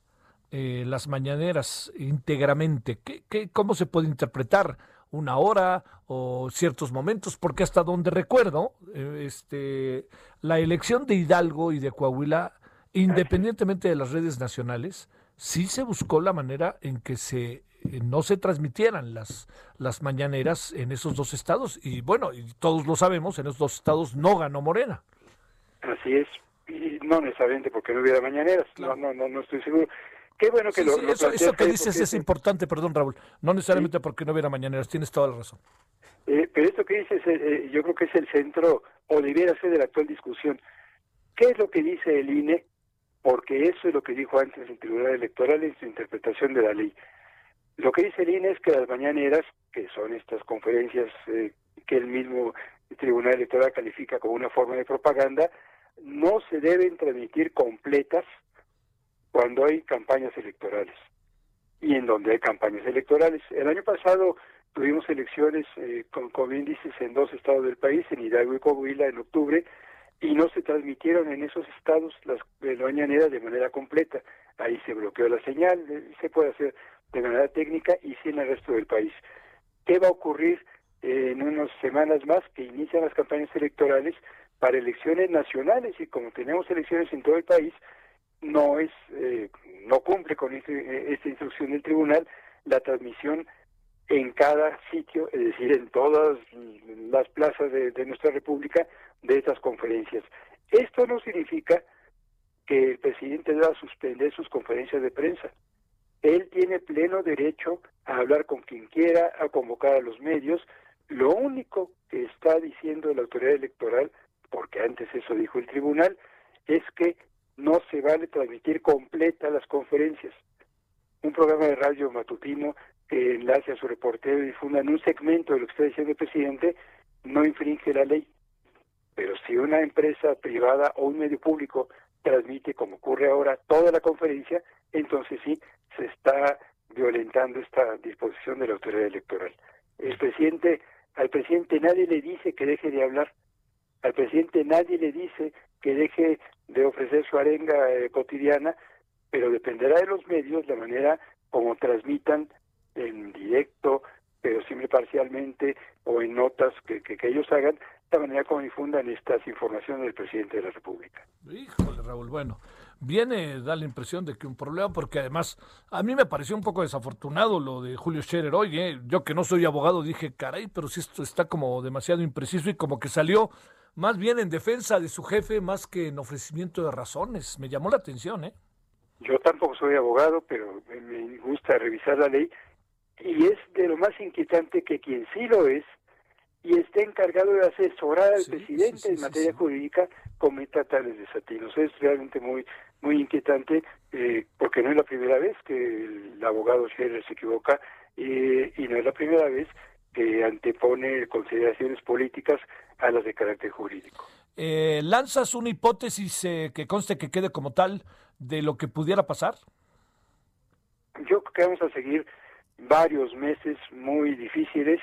eh, las mañaneras íntegramente. ¿Qué, qué, cómo se puede interpretar? una hora o ciertos momentos, porque hasta donde recuerdo, eh, este, la elección de Hidalgo y de Coahuila independientemente de las redes nacionales, sí se buscó la manera en que se no se transmitieran las, las mañaneras en esos dos estados. Y bueno, y todos lo sabemos, en esos dos estados no ganó Morena. Así es, y no necesariamente porque no hubiera mañaneras, no, no, no, estoy seguro. Qué bueno que lo, eso, que dices es importante, perdón Raúl, no necesariamente porque no hubiera mañaneras, tienes toda la razón. Eh, pero esto que dices, eh, yo creo que es el centro, o debiera ser de la actual discusión. ¿Qué es lo que dice el INE porque eso es lo que dijo antes el Tribunal Electoral en su interpretación de la ley. Lo que dice el INE es que las mañaneras, que son estas conferencias eh, que el mismo Tribunal Electoral califica como una forma de propaganda, no se deben transmitir completas cuando hay campañas electorales y en donde hay campañas electorales. El año pasado tuvimos elecciones eh, con, con índices en dos estados del país, en Hidalgo y Coahuila, en octubre, y no se transmitieron en esos estados las mañaneras de manera completa. Ahí se bloqueó la señal, eh, se puede hacer de manera técnica y sí en el resto del país. ¿Qué va a ocurrir eh, en unas semanas más que inician las campañas electorales para elecciones nacionales y como tenemos elecciones en todo el país, no es eh, no cumple con esta instrucción del tribunal la transmisión en cada sitio, es decir, en todas las plazas de, de nuestra república, de estas conferencias. Esto no significa que el presidente deba suspender sus conferencias de prensa. Él tiene pleno derecho a hablar con quien quiera, a convocar a los medios. Lo único que está diciendo la autoridad electoral, porque antes eso dijo el tribunal, es que no se vale transmitir completa las conferencias. Un programa de radio matutino que enlace a su reportero y difunda en un segmento de lo que está diciendo el presidente no infringe la ley. Pero si una empresa privada o un medio público transmite, como ocurre ahora, toda la conferencia, entonces sí se está violentando esta disposición de la autoridad electoral. El presidente, al presidente nadie le dice que deje de hablar, al presidente nadie le dice que deje de ofrecer su arenga eh, cotidiana, pero dependerá de los medios la manera como transmitan en directo, pero siempre parcialmente o en notas que, que, ellos hagan, la manera como difundan estas informaciones del presidente de la República. Híjole, Raúl, bueno, viene, da la impresión de que un problema, porque además a mí me pareció un poco desafortunado lo de Julio Scherer hoy, ¿eh? yo que no soy abogado dije, caray, pero si esto está como demasiado impreciso y como que salió más bien en defensa de su jefe más que en ofrecimiento de razones. Me llamó la atención, ¿eh? Yo tampoco soy abogado, pero me gusta revisar la ley y es de lo más inquietante que quien sí lo es y está encargado de asesorar al presidente en materia jurídica cometa tales desatinos. Es realmente muy muy inquietante eh, porque no es la primera vez que el abogado Scherer se equivoca eh, y no es la primera vez que antepone consideraciones políticas a las de carácter jurídico. Eh, ¿Lanzas una hipótesis que conste que quede como tal de lo que pudiera pasar? Yo creo que vamos a seguir varios meses muy difíciles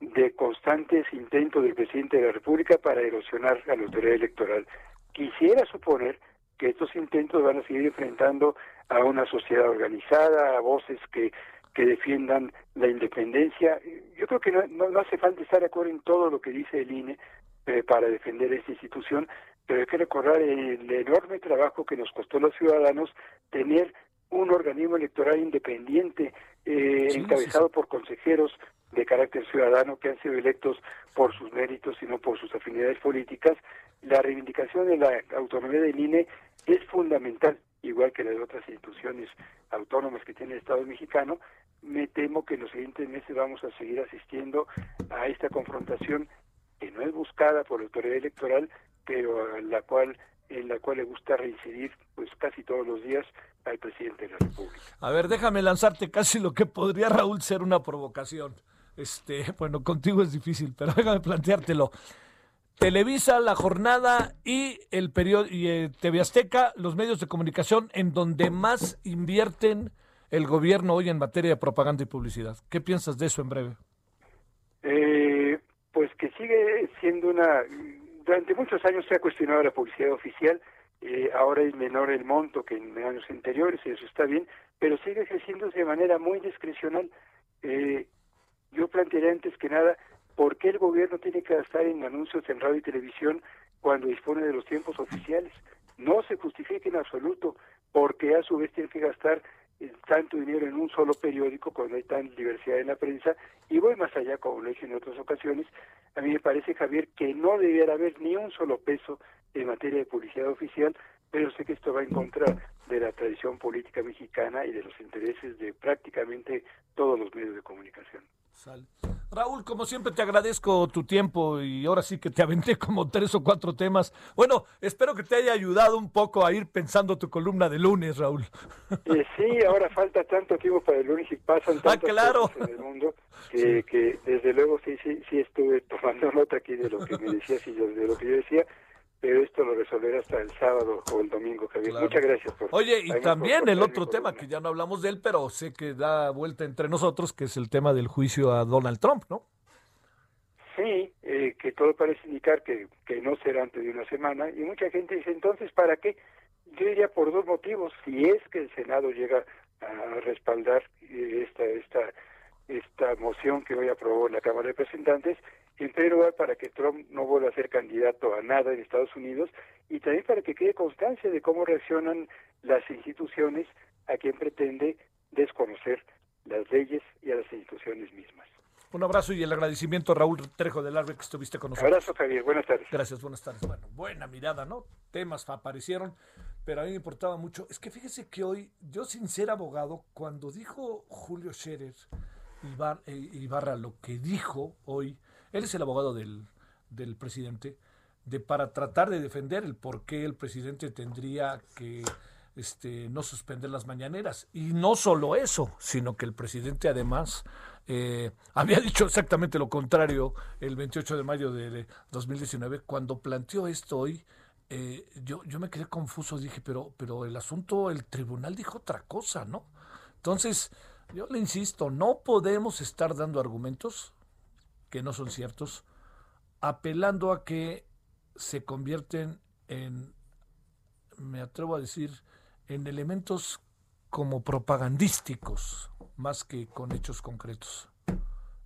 de constantes intentos del presidente de la República para erosionar a la autoridad electoral. Quisiera suponer que estos intentos van a seguir enfrentando a una sociedad organizada, a voces que, que defiendan la independencia. Yo creo que no, no, hace falta estar de acuerdo en todo lo que dice el INE eh, para defender esta institución, pero hay que recordar el enorme trabajo que nos costó a los ciudadanos tener un organismo electoral independiente eh, encabezado por consejeros de carácter ciudadano que han sido electos por sus méritos y no por sus afinidades políticas, la reivindicación de la autonomía del INE es fundamental, igual que las otras instituciones autónomas que tiene el Estado mexicano. Me temo que en los siguientes meses vamos a seguir asistiendo a esta confrontación que no es buscada por la autoridad electoral, pero a la cual en la cual le gusta reincidir pues casi todos los días al presidente de la República. A ver, déjame lanzarte casi lo que podría Raúl ser una provocación. Este, bueno, contigo es difícil, pero déjame planteártelo. Televisa, La Jornada y el periodo y eh, TV Azteca, los medios de comunicación en donde más invierten el gobierno hoy en materia de propaganda y publicidad. ¿Qué piensas de eso en breve? Eh, pues que sigue siendo una durante muchos años se ha cuestionado la publicidad oficial, eh, ahora es menor el monto que en años anteriores, y eso está bien, pero sigue creciéndose de manera muy discrecional. Eh, yo plantearía antes que nada, ¿por qué el gobierno tiene que gastar en anuncios en radio y televisión cuando dispone de los tiempos oficiales? No se justifica en absoluto, porque a su vez tiene que gastar tanto dinero en un solo periódico cuando hay tan diversidad en la prensa y voy más allá como lo he hecho en otras ocasiones a mí me parece Javier que no debiera haber ni un solo peso en materia de publicidad oficial pero sé que esto va en contra de la tradición política mexicana y de los intereses de prácticamente todos los medios de comunicación. Raúl, como siempre te agradezco tu tiempo y ahora sí que te aventé como tres o cuatro temas. Bueno, espero que te haya ayudado un poco a ir pensando tu columna de lunes, Raúl. Eh, sí, ahora falta tanto tiempo para el lunes y pasan ah, tantas claro. cosas en el mundo que, que, desde luego sí, sí, sí estuve tomando nota aquí de lo que me decías y de lo que yo decía pero esto lo resolverá hasta el sábado o el domingo, Javier. Muchas gracias por... Oye, y también el otro tema, que ya no hablamos de él, pero sé que da vuelta entre nosotros, que es el tema del juicio a Donald Trump, ¿no? Sí, eh, que todo parece indicar que, que no será antes de una semana, y mucha gente dice, entonces, ¿para qué? Yo diría por dos motivos. Si es que el Senado llega a respaldar eh, esta, esta, esta moción que hoy aprobó la Cámara de Representantes, en primer lugar para que Trump no vuelva a ser candidato a nada en Estados Unidos y también para que quede constancia de cómo reaccionan las instituciones a quien pretende desconocer las leyes y a las instituciones mismas. Un abrazo y el agradecimiento a Raúl Trejo del Arbe que estuviste con nosotros. Abrazo, Javier. Buenas tardes. Gracias, buenas tardes. Bueno, buena mirada, ¿no? temas aparecieron, pero a mí me importaba mucho. Es que fíjese que hoy, yo sin ser abogado, cuando dijo Julio Scherer eh, Ibarra lo que dijo hoy, él es el abogado del, del presidente, de para tratar de defender el por qué el presidente tendría que este, no suspender las mañaneras. Y no solo eso, sino que el presidente además eh, había dicho exactamente lo contrario el 28 de mayo de 2019, cuando planteó esto hoy. Eh, yo, yo me quedé confuso, dije, pero, pero el asunto, el tribunal dijo otra cosa, ¿no? Entonces, yo le insisto, no podemos estar dando argumentos que no son ciertos, apelando a que se convierten en, me atrevo a decir, en elementos como propagandísticos, más que con hechos concretos.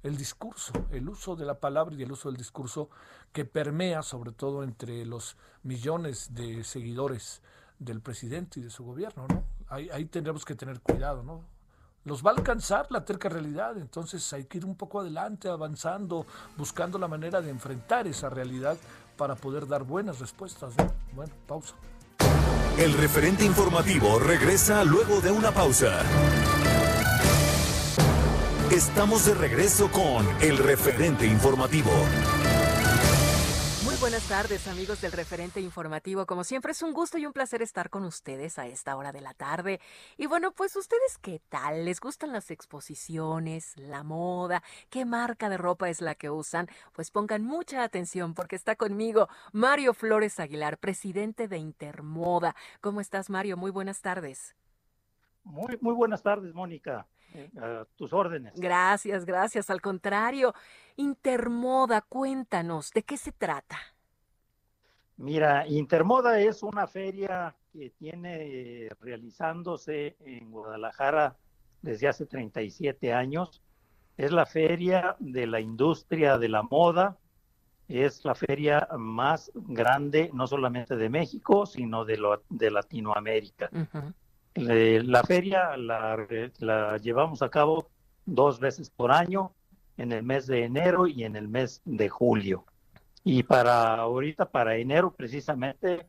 El discurso, el uso de la palabra y el uso del discurso que permea sobre todo entre los millones de seguidores del presidente y de su gobierno, ¿no? Ahí, ahí tendremos que tener cuidado, ¿no? Los va a alcanzar la terca realidad. Entonces hay que ir un poco adelante, avanzando, buscando la manera de enfrentar esa realidad para poder dar buenas respuestas. Bueno, pausa. El referente informativo regresa luego de una pausa. Estamos de regreso con el referente informativo buenas tardes amigos del referente informativo. Como siempre es un gusto y un placer estar con ustedes a esta hora de la tarde. Y bueno, pues ustedes qué tal? ¿Les gustan las exposiciones, la moda? ¿Qué marca de ropa es la que usan? Pues pongan mucha atención porque está conmigo Mario Flores Aguilar, presidente de Intermoda. ¿Cómo estás Mario? Muy buenas tardes. Muy, muy buenas tardes, Mónica. Eh, a tus órdenes. Gracias, gracias. Al contrario, Intermoda, cuéntanos, ¿de qué se trata? Mira, Intermoda es una feria que tiene realizándose en Guadalajara desde hace 37 años. Es la feria de la industria de la moda. Es la feria más grande, no solamente de México, sino de, lo, de Latinoamérica. la feria la, la llevamos a cabo dos veces por año, en el mes de enero y en el mes de julio. Y para ahorita, para enero precisamente,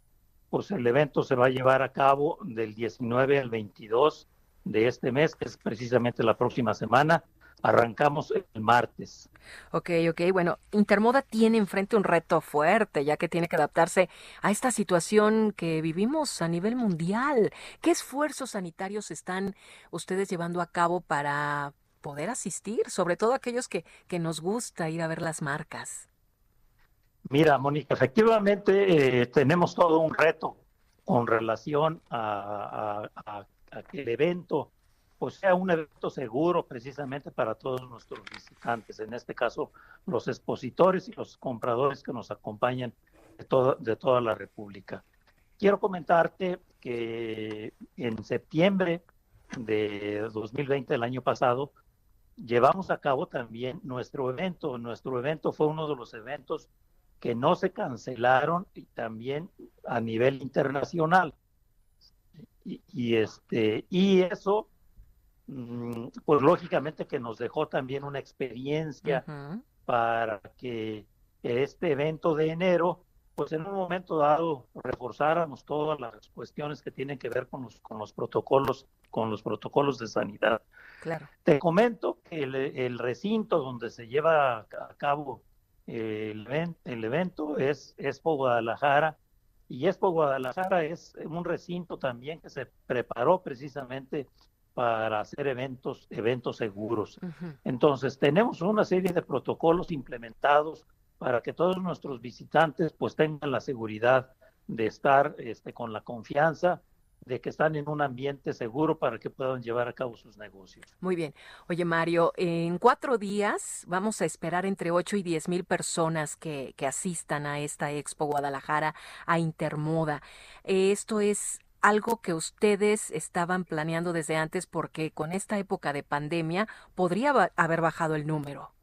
pues el evento se va a llevar a cabo del 19 al 22 de este mes, que es precisamente la próxima semana. Arrancamos el martes. Ok, ok. Bueno, Intermoda tiene enfrente un reto fuerte, ya que tiene que adaptarse a esta situación que vivimos a nivel mundial. ¿Qué esfuerzos sanitarios están ustedes llevando a cabo para poder asistir, sobre todo aquellos que, que nos gusta ir a ver las marcas? Mira, Mónica, efectivamente eh, tenemos todo un reto con relación a, que el evento pues sea un evento seguro precisamente para todos nuestros visitantes, en este caso los expositores y los compradores que nos acompañan de, todo, de toda la República. Quiero comentarte que en septiembre de 2020, el año pasado, llevamos a cabo también nuestro evento. Nuestro evento fue uno de los eventos que no se cancelaron y también a nivel internacional. Y, este, y eso, mm, pues lógicamente que nos dejó también una experiencia para que este evento de enero, pues en un momento dado reforzáramos todas las cuestiones que tienen que ver con los, con los protocolos, con los protocolos de sanidad. Claro. Te comento que el, el recinto donde se lleva a cabo el, el evento es Expo Guadalajara y Expo Guadalajara es un recinto también que se preparó precisamente para hacer eventos, eventos seguros. Entonces, tenemos una serie de protocolos implementados para que todos nuestros visitantes pues tengan la seguridad de estar este, con la confianza de que están en un ambiente seguro para que puedan llevar a cabo sus negocios. Muy bien. Oye, Mario, en cuatro días vamos a esperar entre 8 y 10 mil personas que, que asistan a esta Expo Guadalajara, a Intermoda. Esto es algo que ustedes estaban planeando desde antes porque con esta época de pandemia podría haber bajado el número.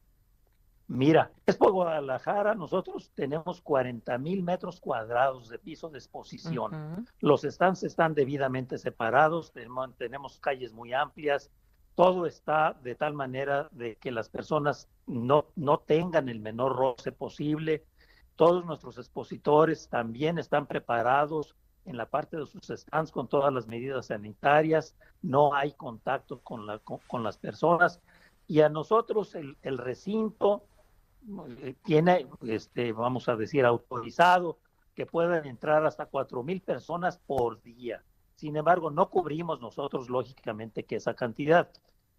Mira, es por Guadalajara, nosotros tenemos 40 mil metros cuadrados de piso de exposición. Los stands están debidamente separados, tenemos, calles muy amplias, todo está de tal manera de que las personas no, no tengan el menor roce posible. Todos nuestros expositores también están preparados en la parte de sus stands con todas las medidas sanitarias, no hay contacto con, la, con, las personas y a nosotros el, el recinto tiene, este, vamos a decir, autorizado que puedan entrar hasta cuatro mil personas por día. Sin embargo, no cubrimos nosotros, lógicamente, que esa cantidad.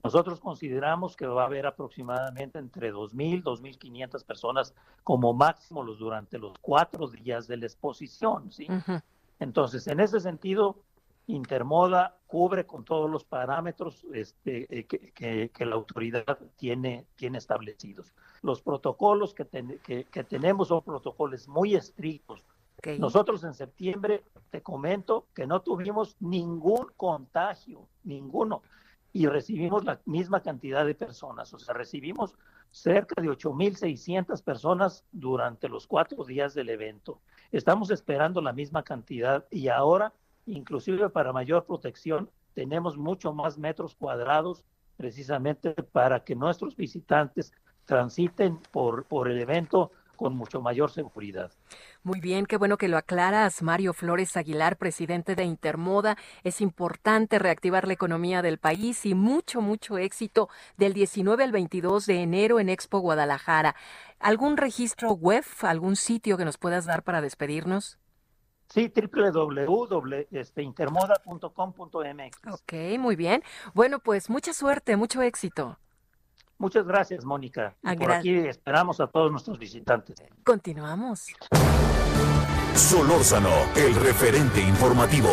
Nosotros consideramos que va a haber aproximadamente entre 2.000, 2.500 personas como máximo los durante los cuatro días de la exposición. ¿sí? Entonces, en ese sentido, Intermoda cubre con todos los parámetros este, eh, que, la autoridad tiene, tiene establecidos. Los protocolos que, que, tenemos son protocolos muy estrictos. Nosotros en septiembre, te comento que no tuvimos ningún contagio, ninguno, y recibimos la misma cantidad de personas, o sea, recibimos cerca de 8.600 personas durante los cuatro días del evento. Estamos esperando la misma cantidad y ahora, inclusive para mayor protección, tenemos mucho más metros cuadrados precisamente para que nuestros visitantes transiten por, por el evento con mucho mayor seguridad. Muy bien, qué bueno que lo aclaras, Mario Flores Aguilar, presidente de Intermoda. Es importante reactivar la economía del país y mucho, mucho éxito del 19 al 22 de enero en Expo Guadalajara. ¿Algún registro web, algún sitio que nos puedas dar para despedirnos? Sí, www.intermoda.com.mx. Ok, muy bien. Bueno, pues mucha suerte, mucho éxito. Muchas gracias, Mónica. Y por aquí esperamos a todos nuestros visitantes. Continuamos. Solórzano, el referente informativo.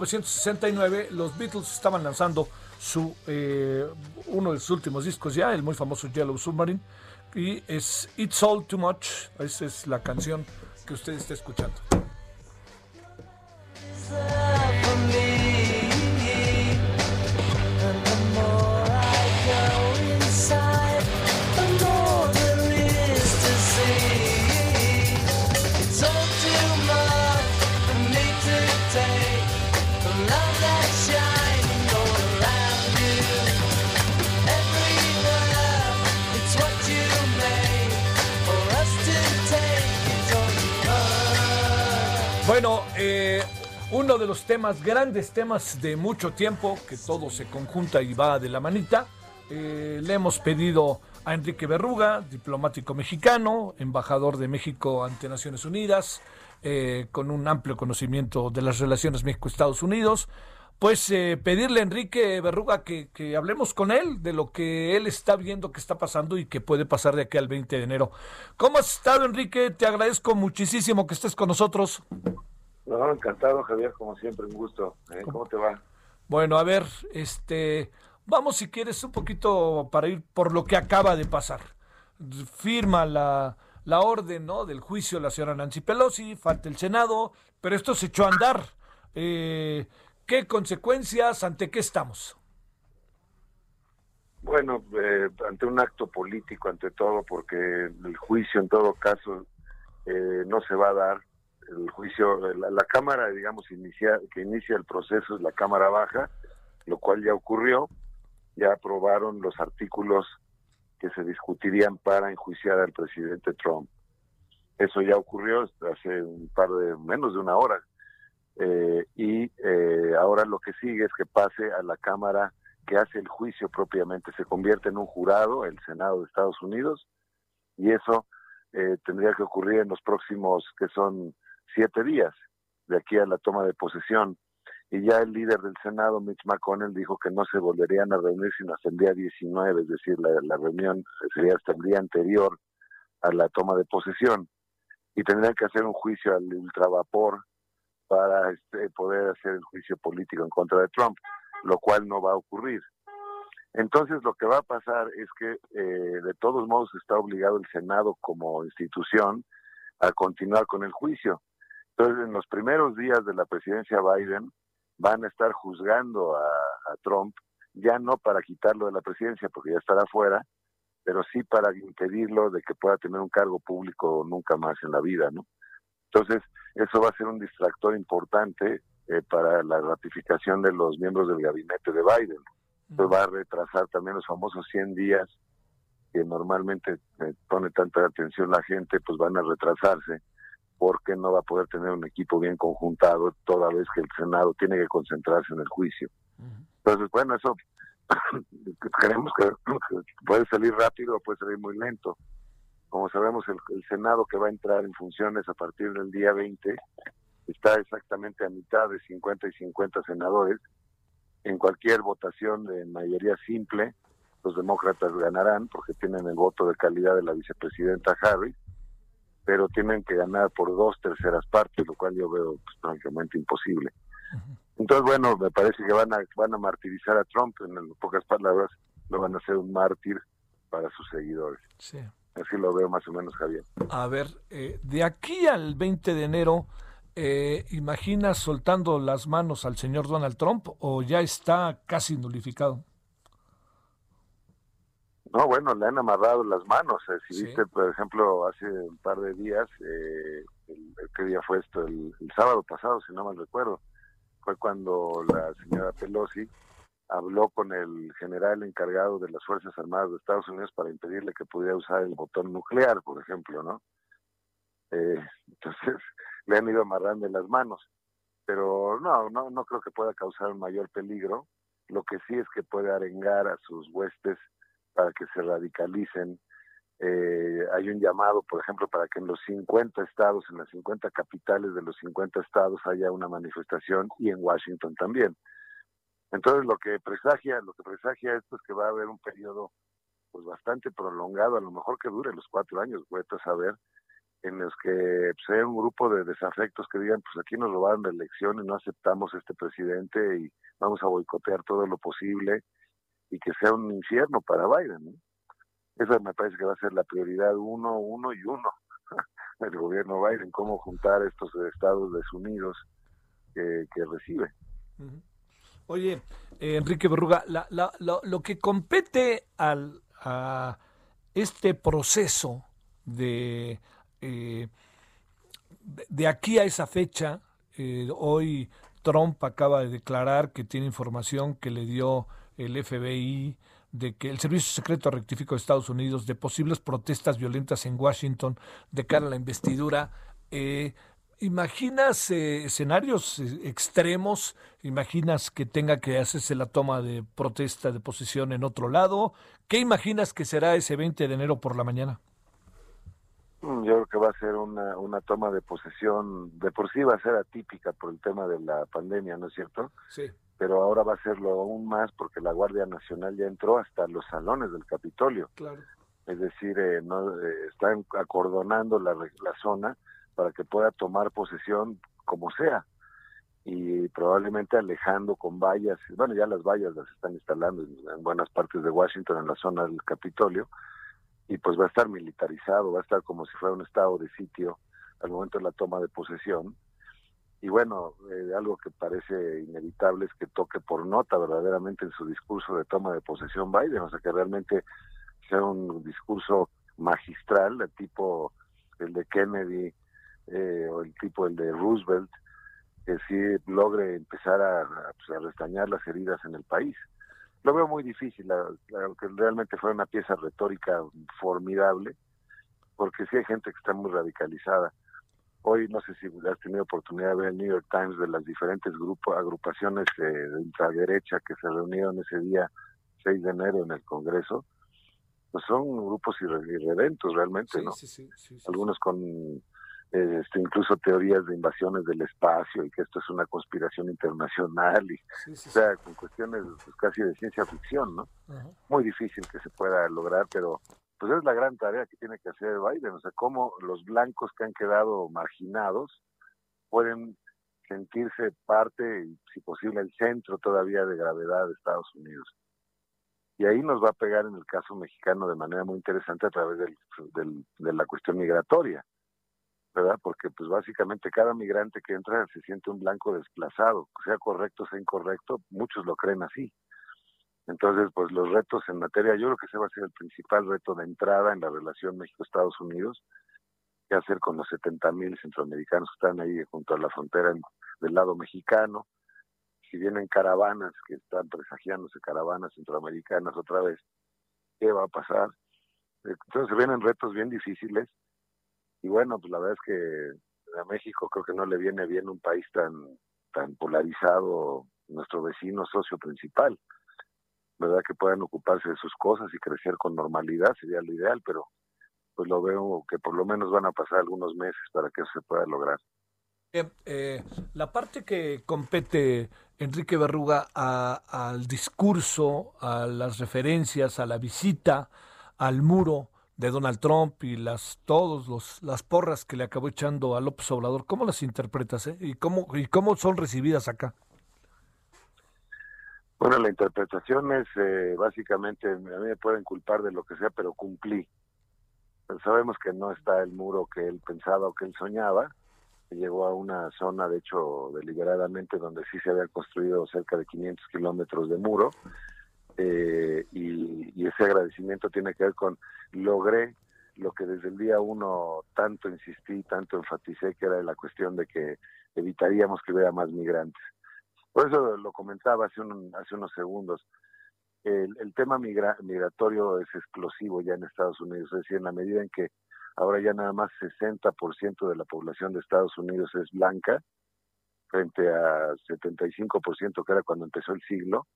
1969 los Beatles estaban lanzando su eh, uno de sus últimos discos ya, el muy famoso Yellow Submarine, y es It's All Too Much, esa es la canción que usted está escuchando. Bueno, eh, uno de los temas, grandes temas de mucho tiempo, que todo se conjunta y va de la manita, eh, le hemos pedido a Enrique Berruga, diplomático mexicano, embajador de México ante Naciones Unidas, eh, con un amplio conocimiento de las relaciones México-Estados Unidos, pues pedirle a Enrique Berruga que, que, hablemos con él de lo que él está viendo que está pasando y que puede pasar de aquí al 20 de enero. ¿Cómo has estado, Enrique? Te agradezco muchísimo que estés con nosotros. No, encantado, Javier, como siempre, un gusto. ¿eh? ¿Cómo te va? Bueno, a ver, este, vamos si quieres un poquito para ir por lo que acaba de pasar. Firma la, la orden, ¿no? Del juicio la señora Nancy Pelosi, falta el Senado, pero esto se echó a andar. Eh, ¿Qué consecuencias? ¿Ante qué estamos? Bueno, eh, ante un acto político, ante todo, porque el juicio en todo caso no se va a dar el juicio, la, Cámara, digamos, inicia, que inicia el proceso es la Cámara Baja, lo cual ya ocurrió, ya aprobaron los artículos que se discutirían para enjuiciar al presidente Trump. Eso ya ocurrió hace un par de, menos de una hora. Eh, y eh, ahora lo que sigue es que pase a la Cámara que hace el juicio propiamente, se convierte en un jurado, el Senado de Estados Unidos, y eso eh, tendría que ocurrir en los próximos, que son siete días de aquí a la toma de posesión. Y ya el líder del Senado, Mitch McConnell, dijo que no se volverían a reunir sino hasta el día 19, es decir, la, reunión sería hasta el día anterior a la toma de posesión. Y tendrían que hacer un juicio al ultravapor para este, poder hacer el juicio político en contra de Trump, lo cual no va a ocurrir. Entonces lo que va a pasar es que eh, de todos modos está obligado el Senado como institución a continuar con el juicio. Entonces en los primeros días de la presidencia Biden van a estar juzgando a, Trump, ya no para quitarlo de la presidencia porque ya estará fuera, pero sí para impedirlo de que pueda tener un cargo público nunca más en la vida, ¿no? Entonces, eso va a ser un distractor importante eh, para la ratificación de los miembros del gabinete de Biden. Entonces va a retrasar también los famosos 100 días que normalmente eh, pone tanta atención la gente, pues van a retrasarse porque no va a poder tener un equipo bien conjuntado toda vez que el Senado tiene que concentrarse en el juicio. Entonces, bueno, eso creemos que, puede salir rápido o puede salir muy lento. Como sabemos, el, Senado que va a entrar en funciones a partir del día 20 está exactamente a mitad de 50 y 50 senadores. En cualquier votación de mayoría simple, los demócratas ganarán porque tienen el voto de calidad de la vicepresidenta Harris, pero tienen que ganar por dos terceras partes, lo cual yo veo pues, francamente imposible. Entonces, bueno, me parece que van a, van a martirizar a Trump, en pocas palabras, lo van a hacer un mártir para sus seguidores. Sí. Así lo veo más o menos, Javier. A ver, eh, de aquí al 20 de enero, eh, ¿imaginas soltando las manos al señor Donald Trump o ya está casi nulificado? No, bueno, le han amarrado las manos. Eh, si viste, por ejemplo, hace un par de días, eh, el, ¿qué día fue esto? el, sábado pasado, si no mal recuerdo fue cuando la señora Pelosi habló con el general encargado de las Fuerzas Armadas de Estados Unidos para impedirle que pudiera usar el botón nuclear, por ejemplo, ¿no? Eh, entonces le han ido amarrando las manos, pero no, no, no creo que pueda causar un mayor peligro. Lo que sí es que puede arengar a sus huestes para que se radicalicen eh, hay un llamado, por ejemplo, para que en los 50 estados, en las 50 capitales de los 50 estados haya una manifestación y en Washington también. Entonces, lo que presagia, lo que presagia esto es que va a haber un periodo pues bastante prolongado, a lo mejor que dure los cuatro años, voy a saber, en los que pues, haya un grupo de desafectos que digan, pues aquí nos robaron la elección y no aceptamos este presidente y vamos a boicotear todo lo posible y que sea un infierno para Biden. Esa me parece que va a ser la prioridad uno, uno y uno del gobierno Biden, cómo juntar estos estados desunidos que, recibe. Oye, eh, Enrique Berruga, la, la, lo que compete al, a este proceso de, eh, aquí a esa fecha, eh, hoy Trump acaba de declarar que tiene información que le dio el FBI de que el Servicio Secreto Rectifico de Estados Unidos de posibles protestas violentas en Washington de cara a la investidura. Eh, ¿Imaginas eh, escenarios eh, extremos? ¿Imaginas que tenga que hacerse la toma de protesta de posición en otro lado? ¿Qué imaginas que será ese 20 de enero por la mañana? Mm, yo creo que va a ser una, una toma de posesión, de por sí va a ser atípica por el tema de la pandemia, ¿no es cierto? Sí pero ahora va a serlo aún más porque la Guardia Nacional ya entró hasta los salones del Capitolio. Es decir, eh, no, eh, están acordonando la, la zona para que pueda tomar posesión como sea. Y probablemente alejando con vallas, bueno, ya las vallas las están instalando en buenas partes de Washington, en la zona del Capitolio, y pues va a estar militarizado, va a estar como si fuera un estado de sitio al momento de la toma de posesión, y bueno, eh, algo que parece inevitable es que toque por nota verdaderamente en su discurso de toma de posesión Biden, o sea que realmente sea un discurso magistral, de tipo el de Kennedy eh, o el tipo el de Roosevelt, que sí logre empezar a, pues, restañar las heridas en el país. Lo veo muy difícil, aunque realmente fue una pieza retórica formidable, porque sí hay gente que está muy radicalizada Hoy no sé si has tenido oportunidad de ver el New York Times de las diferentes grupos, agrupaciones eh, de ultraderecha que se reunieron ese día 6 de enero en el Congreso. Pues son grupos irredentos realmente, ¿no? Algunos con eh, este, incluso teorías de invasiones del espacio y que esto es una conspiración internacional y o sea con cuestiones pues, casi de ciencia ficción no muy difícil que se pueda lograr pero pues es la gran tarea que tiene que hacer Biden, o sea, cómo los blancos que han quedado marginados pueden sentirse parte y, si posible, el centro todavía de gravedad de Estados Unidos. Y ahí nos va a pegar en el caso mexicano de manera muy interesante a través del, de la cuestión migratoria, ¿verdad? Porque pues básicamente cada migrante que entra se siente un blanco desplazado, sea correcto, sea incorrecto, muchos lo creen así. Entonces, pues los retos en materia, yo creo que ese va a ser el principal reto de entrada en la relación México-Estados Unidos, qué hacer con los 70 mil centroamericanos que están ahí junto a la frontera del lado mexicano, si vienen caravanas que están presagiándose caravanas centroamericanas otra vez, ¿qué va a pasar? Entonces vienen retos bien difíciles. Y bueno, pues la verdad es que a México creo que no le viene bien un país tan tan polarizado, nuestro vecino socio principal, ¿verdad? Que puedan ocuparse de sus cosas y crecer con normalidad sería lo ideal, pero pues lo veo que por lo menos van a pasar algunos meses para que eso se pueda lograr. Eh, eh, la parte que compete Enrique Berruga al discurso, a las referencias, a la visita, al muro de Donald Trump y las todos los las porras que le acabó echando a López Obrador, ¿cómo las interpretas eh? y cómo y cómo son recibidas acá? Bueno, la interpretación es eh, básicamente, a mí me pueden culpar de lo que sea, pero cumplí. sabemos que no está el muro que él pensaba o que él soñaba, llegó a una zona, de hecho, deliberadamente, donde sí se había construido cerca de 500 kilómetros de muro, eh, y, ese agradecimiento tiene que ver con logré lo que desde el día uno tanto insistí, tanto enfaticé, que era la cuestión de que evitaríamos que hubiera más migrantes. Por eso lo comentaba hace, un, hace unos segundos. El, tema migra, migratorio es explosivo ya en Estados Unidos, es decir, en la medida en que Ahora ya nada más 60% de la población de Estados Unidos es blanca, frente a 75% que era cuando empezó el siglo,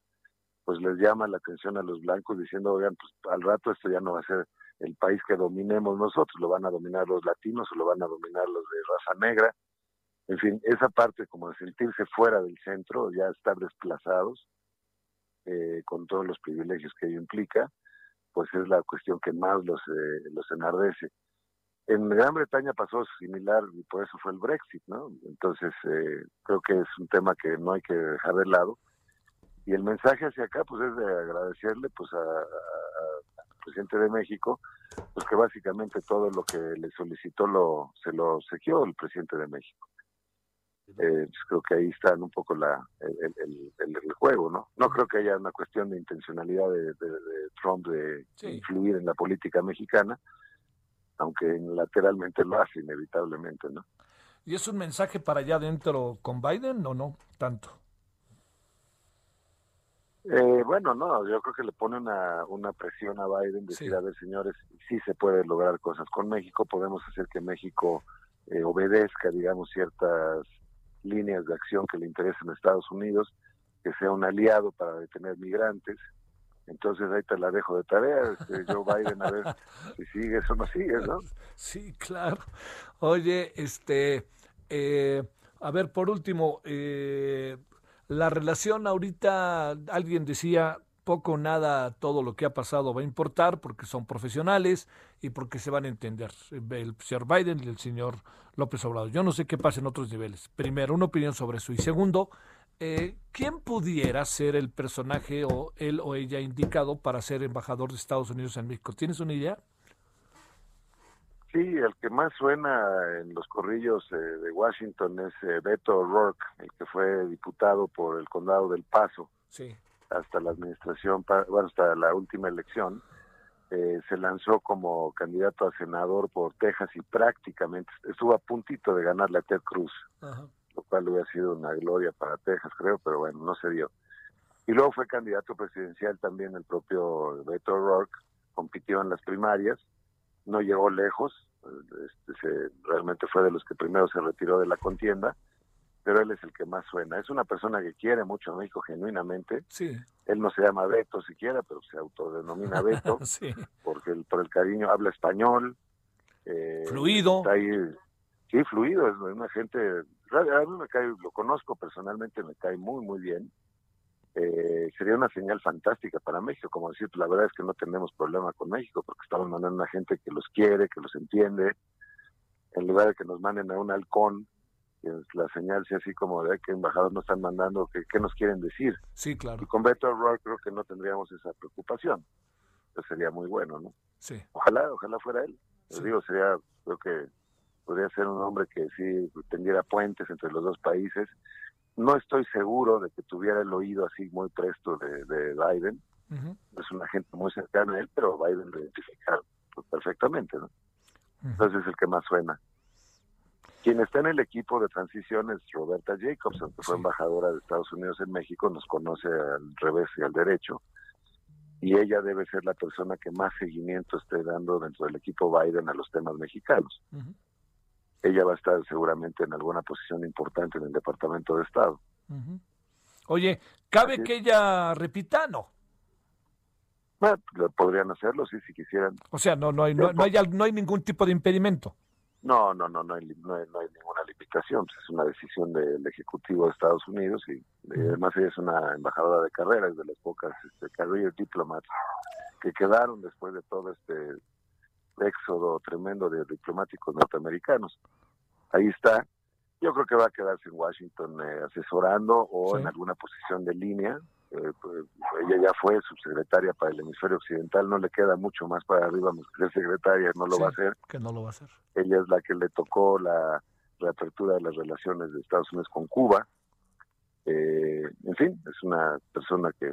pues les llama la atención a los blancos diciendo, oigan, pues al rato esto ya no va a ser el país que dominemos nosotros, lo van a dominar los latinos o lo van a dominar los de raza negra. En fin, esa parte como de sentirse fuera del centro, ya estar desplazados, eh, con todos los privilegios que ello implica, pues es la cuestión que más los, eh, los enardece. En Gran Bretaña pasó similar y por eso fue el Brexit, ¿no? Entonces, eh, creo que es un tema que no hay que dejar de lado. Y el mensaje hacia acá, pues es de agradecerle pues al presidente de México, pues que básicamente todo lo que le solicitó lo se lo sequió el presidente de México. Eh, pues creo que ahí está un poco la, el, el, el, juego, ¿no? No creo que haya una cuestión de intencionalidad de, de, de Trump de influir en la política mexicana, aunque lateralmente lo hace inevitablemente, ¿no? ¿Y es un mensaje para allá adentro con Biden o no tanto? Eh, bueno, no, yo creo que le pone una, una presión a Biden, decir, a ver, señores, sí se puede lograr cosas con México, podemos hacer que México eh, obedezca, digamos, ciertas líneas de acción que le interesen a Estados Unidos, que sea un aliado para detener migrantes, entonces ahí te la dejo de tarea, este, Joe Biden, a ver si sigues o no sigues, ¿no? Sí, claro. Oye, este, eh, a ver, por último, eh, la relación ahorita, alguien decía, poco o nada todo lo que ha pasado va a importar porque son profesionales y porque se van a entender el señor Biden y el señor López Obrador. Yo no sé qué pasa en otros niveles. Primero, una opinión sobre eso. Y segundo, eh, ¿quién pudiera ser el personaje o él o ella indicado para ser embajador de Estados Unidos en México? ¿Tienes una idea? Sí, el que más suena en los corrillos eh, de Washington es eh, Beto O'Rourke, el que fue diputado por el condado del Paso. Sí. Hasta la administración, bueno, hasta la última elección. Eh, se lanzó como candidato a senador por Texas y prácticamente estuvo a puntito de ganarle a Ted Cruz. Ajá lo cual hubiera sido una gloria para Texas, creo, pero bueno, no se dio. Y luego fue candidato presidencial también el propio Beto O'Rourke, compitió en las primarias, no llegó lejos, este, se, realmente fue de los que primero se retiró de la contienda, pero él es el que más suena. Es una persona que quiere mucho a México genuinamente. Sí. Él no se llama Beto siquiera, pero se autodenomina Beto, sí. porque el, por el cariño habla español. Eh, Fluido. Está ahí, sí, fluido, es una gente a mí me cae, lo conozco personalmente, me cae muy, muy bien. Eh, sería una señal fantástica para México, como decir, la verdad es que no tenemos problema con México, porque estamos mandando a una gente que los quiere, que los entiende, en lugar de que nos manden a un halcón que la señal sea así como de que embajadores nos están mandando, que, qué nos quieren decir. Sí, claro. Y con Beto O'Rourke creo que no tendríamos esa preocupación. Eso sería muy bueno, ¿no? Sí. Ojalá, ojalá fuera él. Les digo, sería, creo que podría ser un hombre que sí tendiera puentes entre los dos países. No estoy seguro de que tuviera el oído así muy presto de, de Biden. Es una gente muy cercana a él, pero Biden lo identifica pues, perfectamente, ¿no? Entonces es el que más suena. Quien está en el equipo de transición es Roberta Jacobson, que fue embajadora de Estados Unidos en México, nos conoce al revés y al derecho, y ella debe ser la persona que más seguimiento esté dando dentro del equipo Biden a los temas mexicanos. Ella va a estar seguramente en alguna posición importante en el Departamento de Estado. Oye, ¿cabe que ella repita? No. Bueno, podrían hacerlo, sí, si quisieran. O sea, no, no, hay, no, no, hay, no hay ningún tipo de impedimento. No, no, no, no hay, no hay, no hay ninguna limitación. Pues, es una decisión del Ejecutivo de Estados Unidos y además ella es una embajadora de carrera, es de las pocas este, career diplomats que quedaron después de todo este éxodo tremendo de diplomáticos norteamericanos. Ahí está. Yo creo que va a quedarse en Washington eh, asesorando o Sí. en alguna posición de línea. Eh, pues, ella ya fue subsecretaria para el hemisferio occidental, no le queda mucho más para arriba ser secretaria, no lo Sí, va a hacer. Que no lo va a hacer. Ella es la que le tocó la reapertura de las relaciones de Estados Unidos con Cuba. Eh, en fin, es una persona que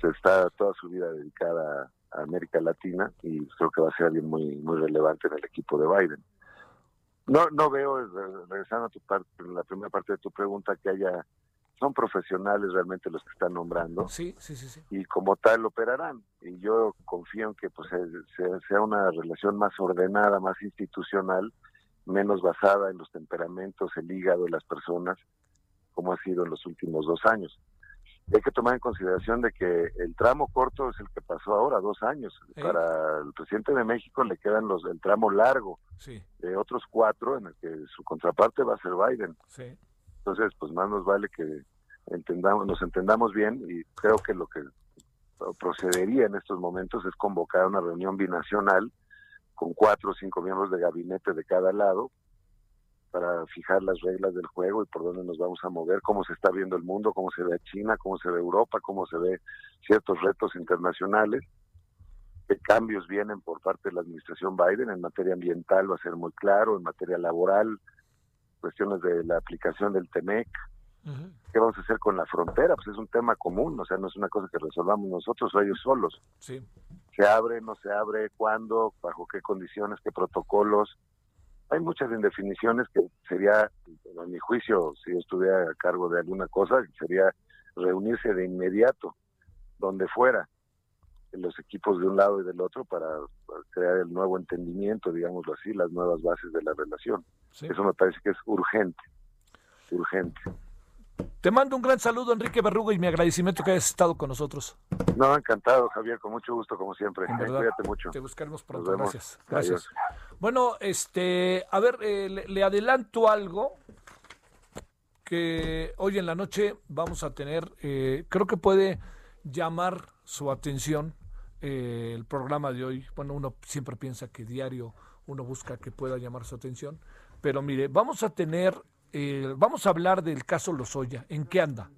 se está toda su vida dedicada a América Latina y creo que va a ser alguien muy muy relevante en el equipo de Biden. No no veo, re- regresando a tu parte, la primera parte de tu pregunta, que haya son profesionales realmente los que están nombrando Sí, sí, sí, sí. y como tal operarán. Y yo confío en que pues se- se- sea una relación más ordenada, más institucional, menos basada en los temperamentos, el hígado de las personas, como ha sido en los últimos dos años. Hay que tomar en consideración de que el tramo corto es el que pasó ahora, dos años. Para el presidente de México le quedan los el tramo largo Sí, de otros cuatro en el que su contraparte va a ser Biden. sí. Entonces, pues más nos vale que entendamos, nos entendamos bien y creo que lo que procedería en estos momentos es convocar una reunión binacional con cuatro o cinco miembros de gabinete de cada lado para fijar las reglas del juego y por dónde nos vamos a mover, cómo se está viendo el mundo, cómo se ve China, cómo se ve Europa, cómo se ve ciertos retos internacionales, qué cambios vienen por parte de la administración Biden en materia ambiental va a ser muy claro, en materia laboral, cuestiones de la aplicación del TEMEC, qué vamos a hacer con la frontera, pues es un tema común, o sea, no es una cosa que resolvamos nosotros o ellos solos. Sí. ¿Se abre, no se abre, cuándo, bajo qué condiciones, qué protocolos? Hay muchas indefiniciones que sería, a mi juicio, si yo estuviera a cargo de alguna cosa, sería reunirse de inmediato, donde fuera, en los equipos de un lado y del otro, para, para crear el nuevo entendimiento, digámoslo así, las nuevas bases de la relación. Sí. Eso me parece que es urgente, urgente. Te mando un gran saludo, Enrique Berrugo, y mi agradecimiento que hayas estado con nosotros. No, encantado, Javier, con mucho gusto, como siempre. En Eh, verdad, Cuídate mucho. Te buscaremos pronto. Gracias. Gracias. Adiós. Bueno, este, a ver, eh, le, le adelanto algo que hoy en la noche vamos a tener, eh, creo que puede llamar su atención eh, el programa de hoy. Bueno, uno siempre piensa que diario uno busca que pueda llamar su atención, pero mire, vamos a tener, eh, vamos a hablar del caso Lozoya, ¿en qué anda?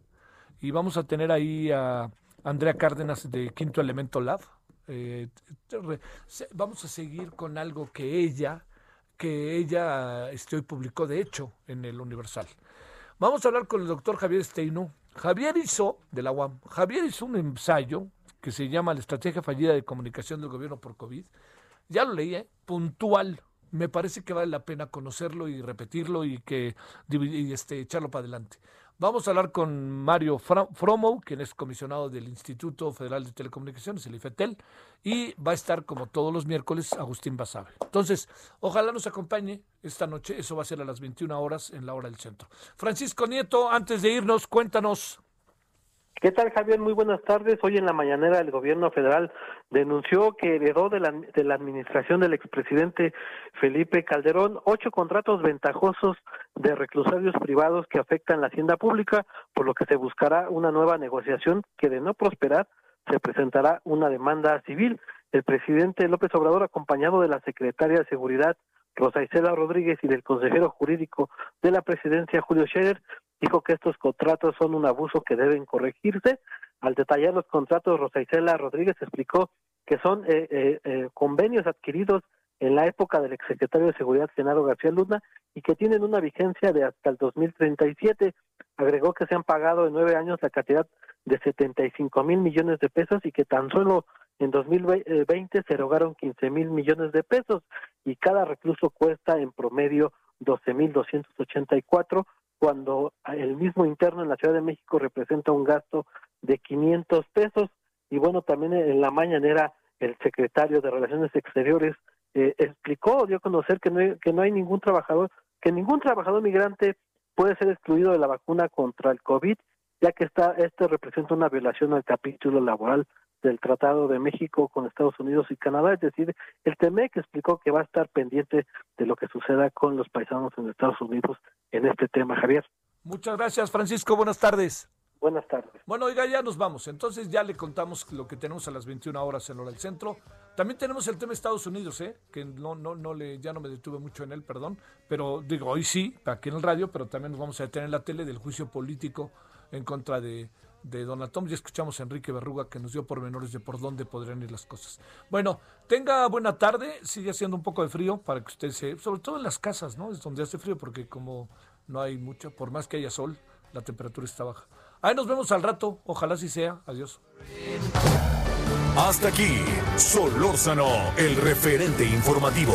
Y vamos a tener ahí a Andrea Cárdenas de Quinto Elemento Lab. Eh, vamos a seguir con algo que ella, que ella este, hoy publicó de hecho en el Universal. Vamos a hablar con el doctor Javier Steino. Javier hizo, de la UAM, Javier hizo un ensayo que se llama La estrategia fallida de comunicación del gobierno por COVID. Ya lo leí, ¿eh? puntual. Me parece que vale la pena conocerlo y repetirlo y que y, este, echarlo para adelante. Vamos a hablar con Mario Fromo, quien es comisionado del Instituto Federal de Telecomunicaciones, el IFETEL, y va a estar como todos los miércoles Agustín Basabe. Entonces, ojalá nos acompañe esta noche, eso va a ser a las 21 horas en la hora del centro. Francisco Nieto, antes de irnos, cuéntanos. ¿Qué tal, Javier? Muy buenas tardes. Hoy en la mañanera el gobierno federal denunció que heredó de la, de la administración del expresidente Felipe Calderón ocho contratos ventajosos de reclusorios privados que afectan la hacienda pública, por lo que se buscará una nueva negociación que de no prosperar se presentará una demanda civil. El presidente López Obrador, acompañado de la secretaria de Seguridad Rosa Isela Rodríguez y del consejero jurídico de la presidencia, Julio Scherer, dijo que estos contratos son un abuso que deben corregirse. Al detallar los contratos, Rosa Isela Rodríguez explicó que son eh, eh, eh, convenios adquiridos en la época del exsecretario de Seguridad, Genaro García Luna, y que tienen una vigencia de hasta el 2037. Agregó que se han pagado en nueve años la cantidad de 75 mil millones de pesos y que tan solo en 2020 se erogaron 15 mil millones de pesos y cada recluso cuesta en promedio 12 mil 284 cuando el mismo interno en la Ciudad de México representa un gasto de 500 pesos. Y bueno también en la mañanera el secretario de Relaciones Exteriores eh, explicó dio a conocer que no hay, que no hay ningún trabajador que ningún trabajador migrante puede ser excluido de la vacuna contra el COVID ya que está, este representa una violación al capítulo laboral del Tratado de México con Estados Unidos y Canadá, es decir, el TEMEC explicó que va a estar pendiente de lo que suceda con los paisanos en Estados Unidos en este tema, Javier. Muchas gracias, Francisco. Buenas tardes. Buenas tardes. Bueno, oiga, ya nos vamos. Entonces ya le contamos lo que tenemos a las 21 horas en hora del centro. También tenemos el tema de Estados Unidos, ¿eh? que no, no, no le, ya no me detuve mucho en él, perdón. Pero digo, hoy sí, aquí en el radio, pero también nos vamos a detener en la tele del juicio político en contra de, de Donald Trump. Ya escuchamos a Enrique Berruga que nos dio pormenores de por dónde podrían ir las cosas. Bueno, tenga buena tarde. Sigue haciendo un poco de frío para que usted se. Sobre todo en las casas, ¿no? Es donde hace frío porque como no hay mucho, por más que haya sol, la temperatura está baja. Ahí nos vemos al rato. Ojalá sí sea. Adiós. Hasta aquí, Solórzano, el referente informativo.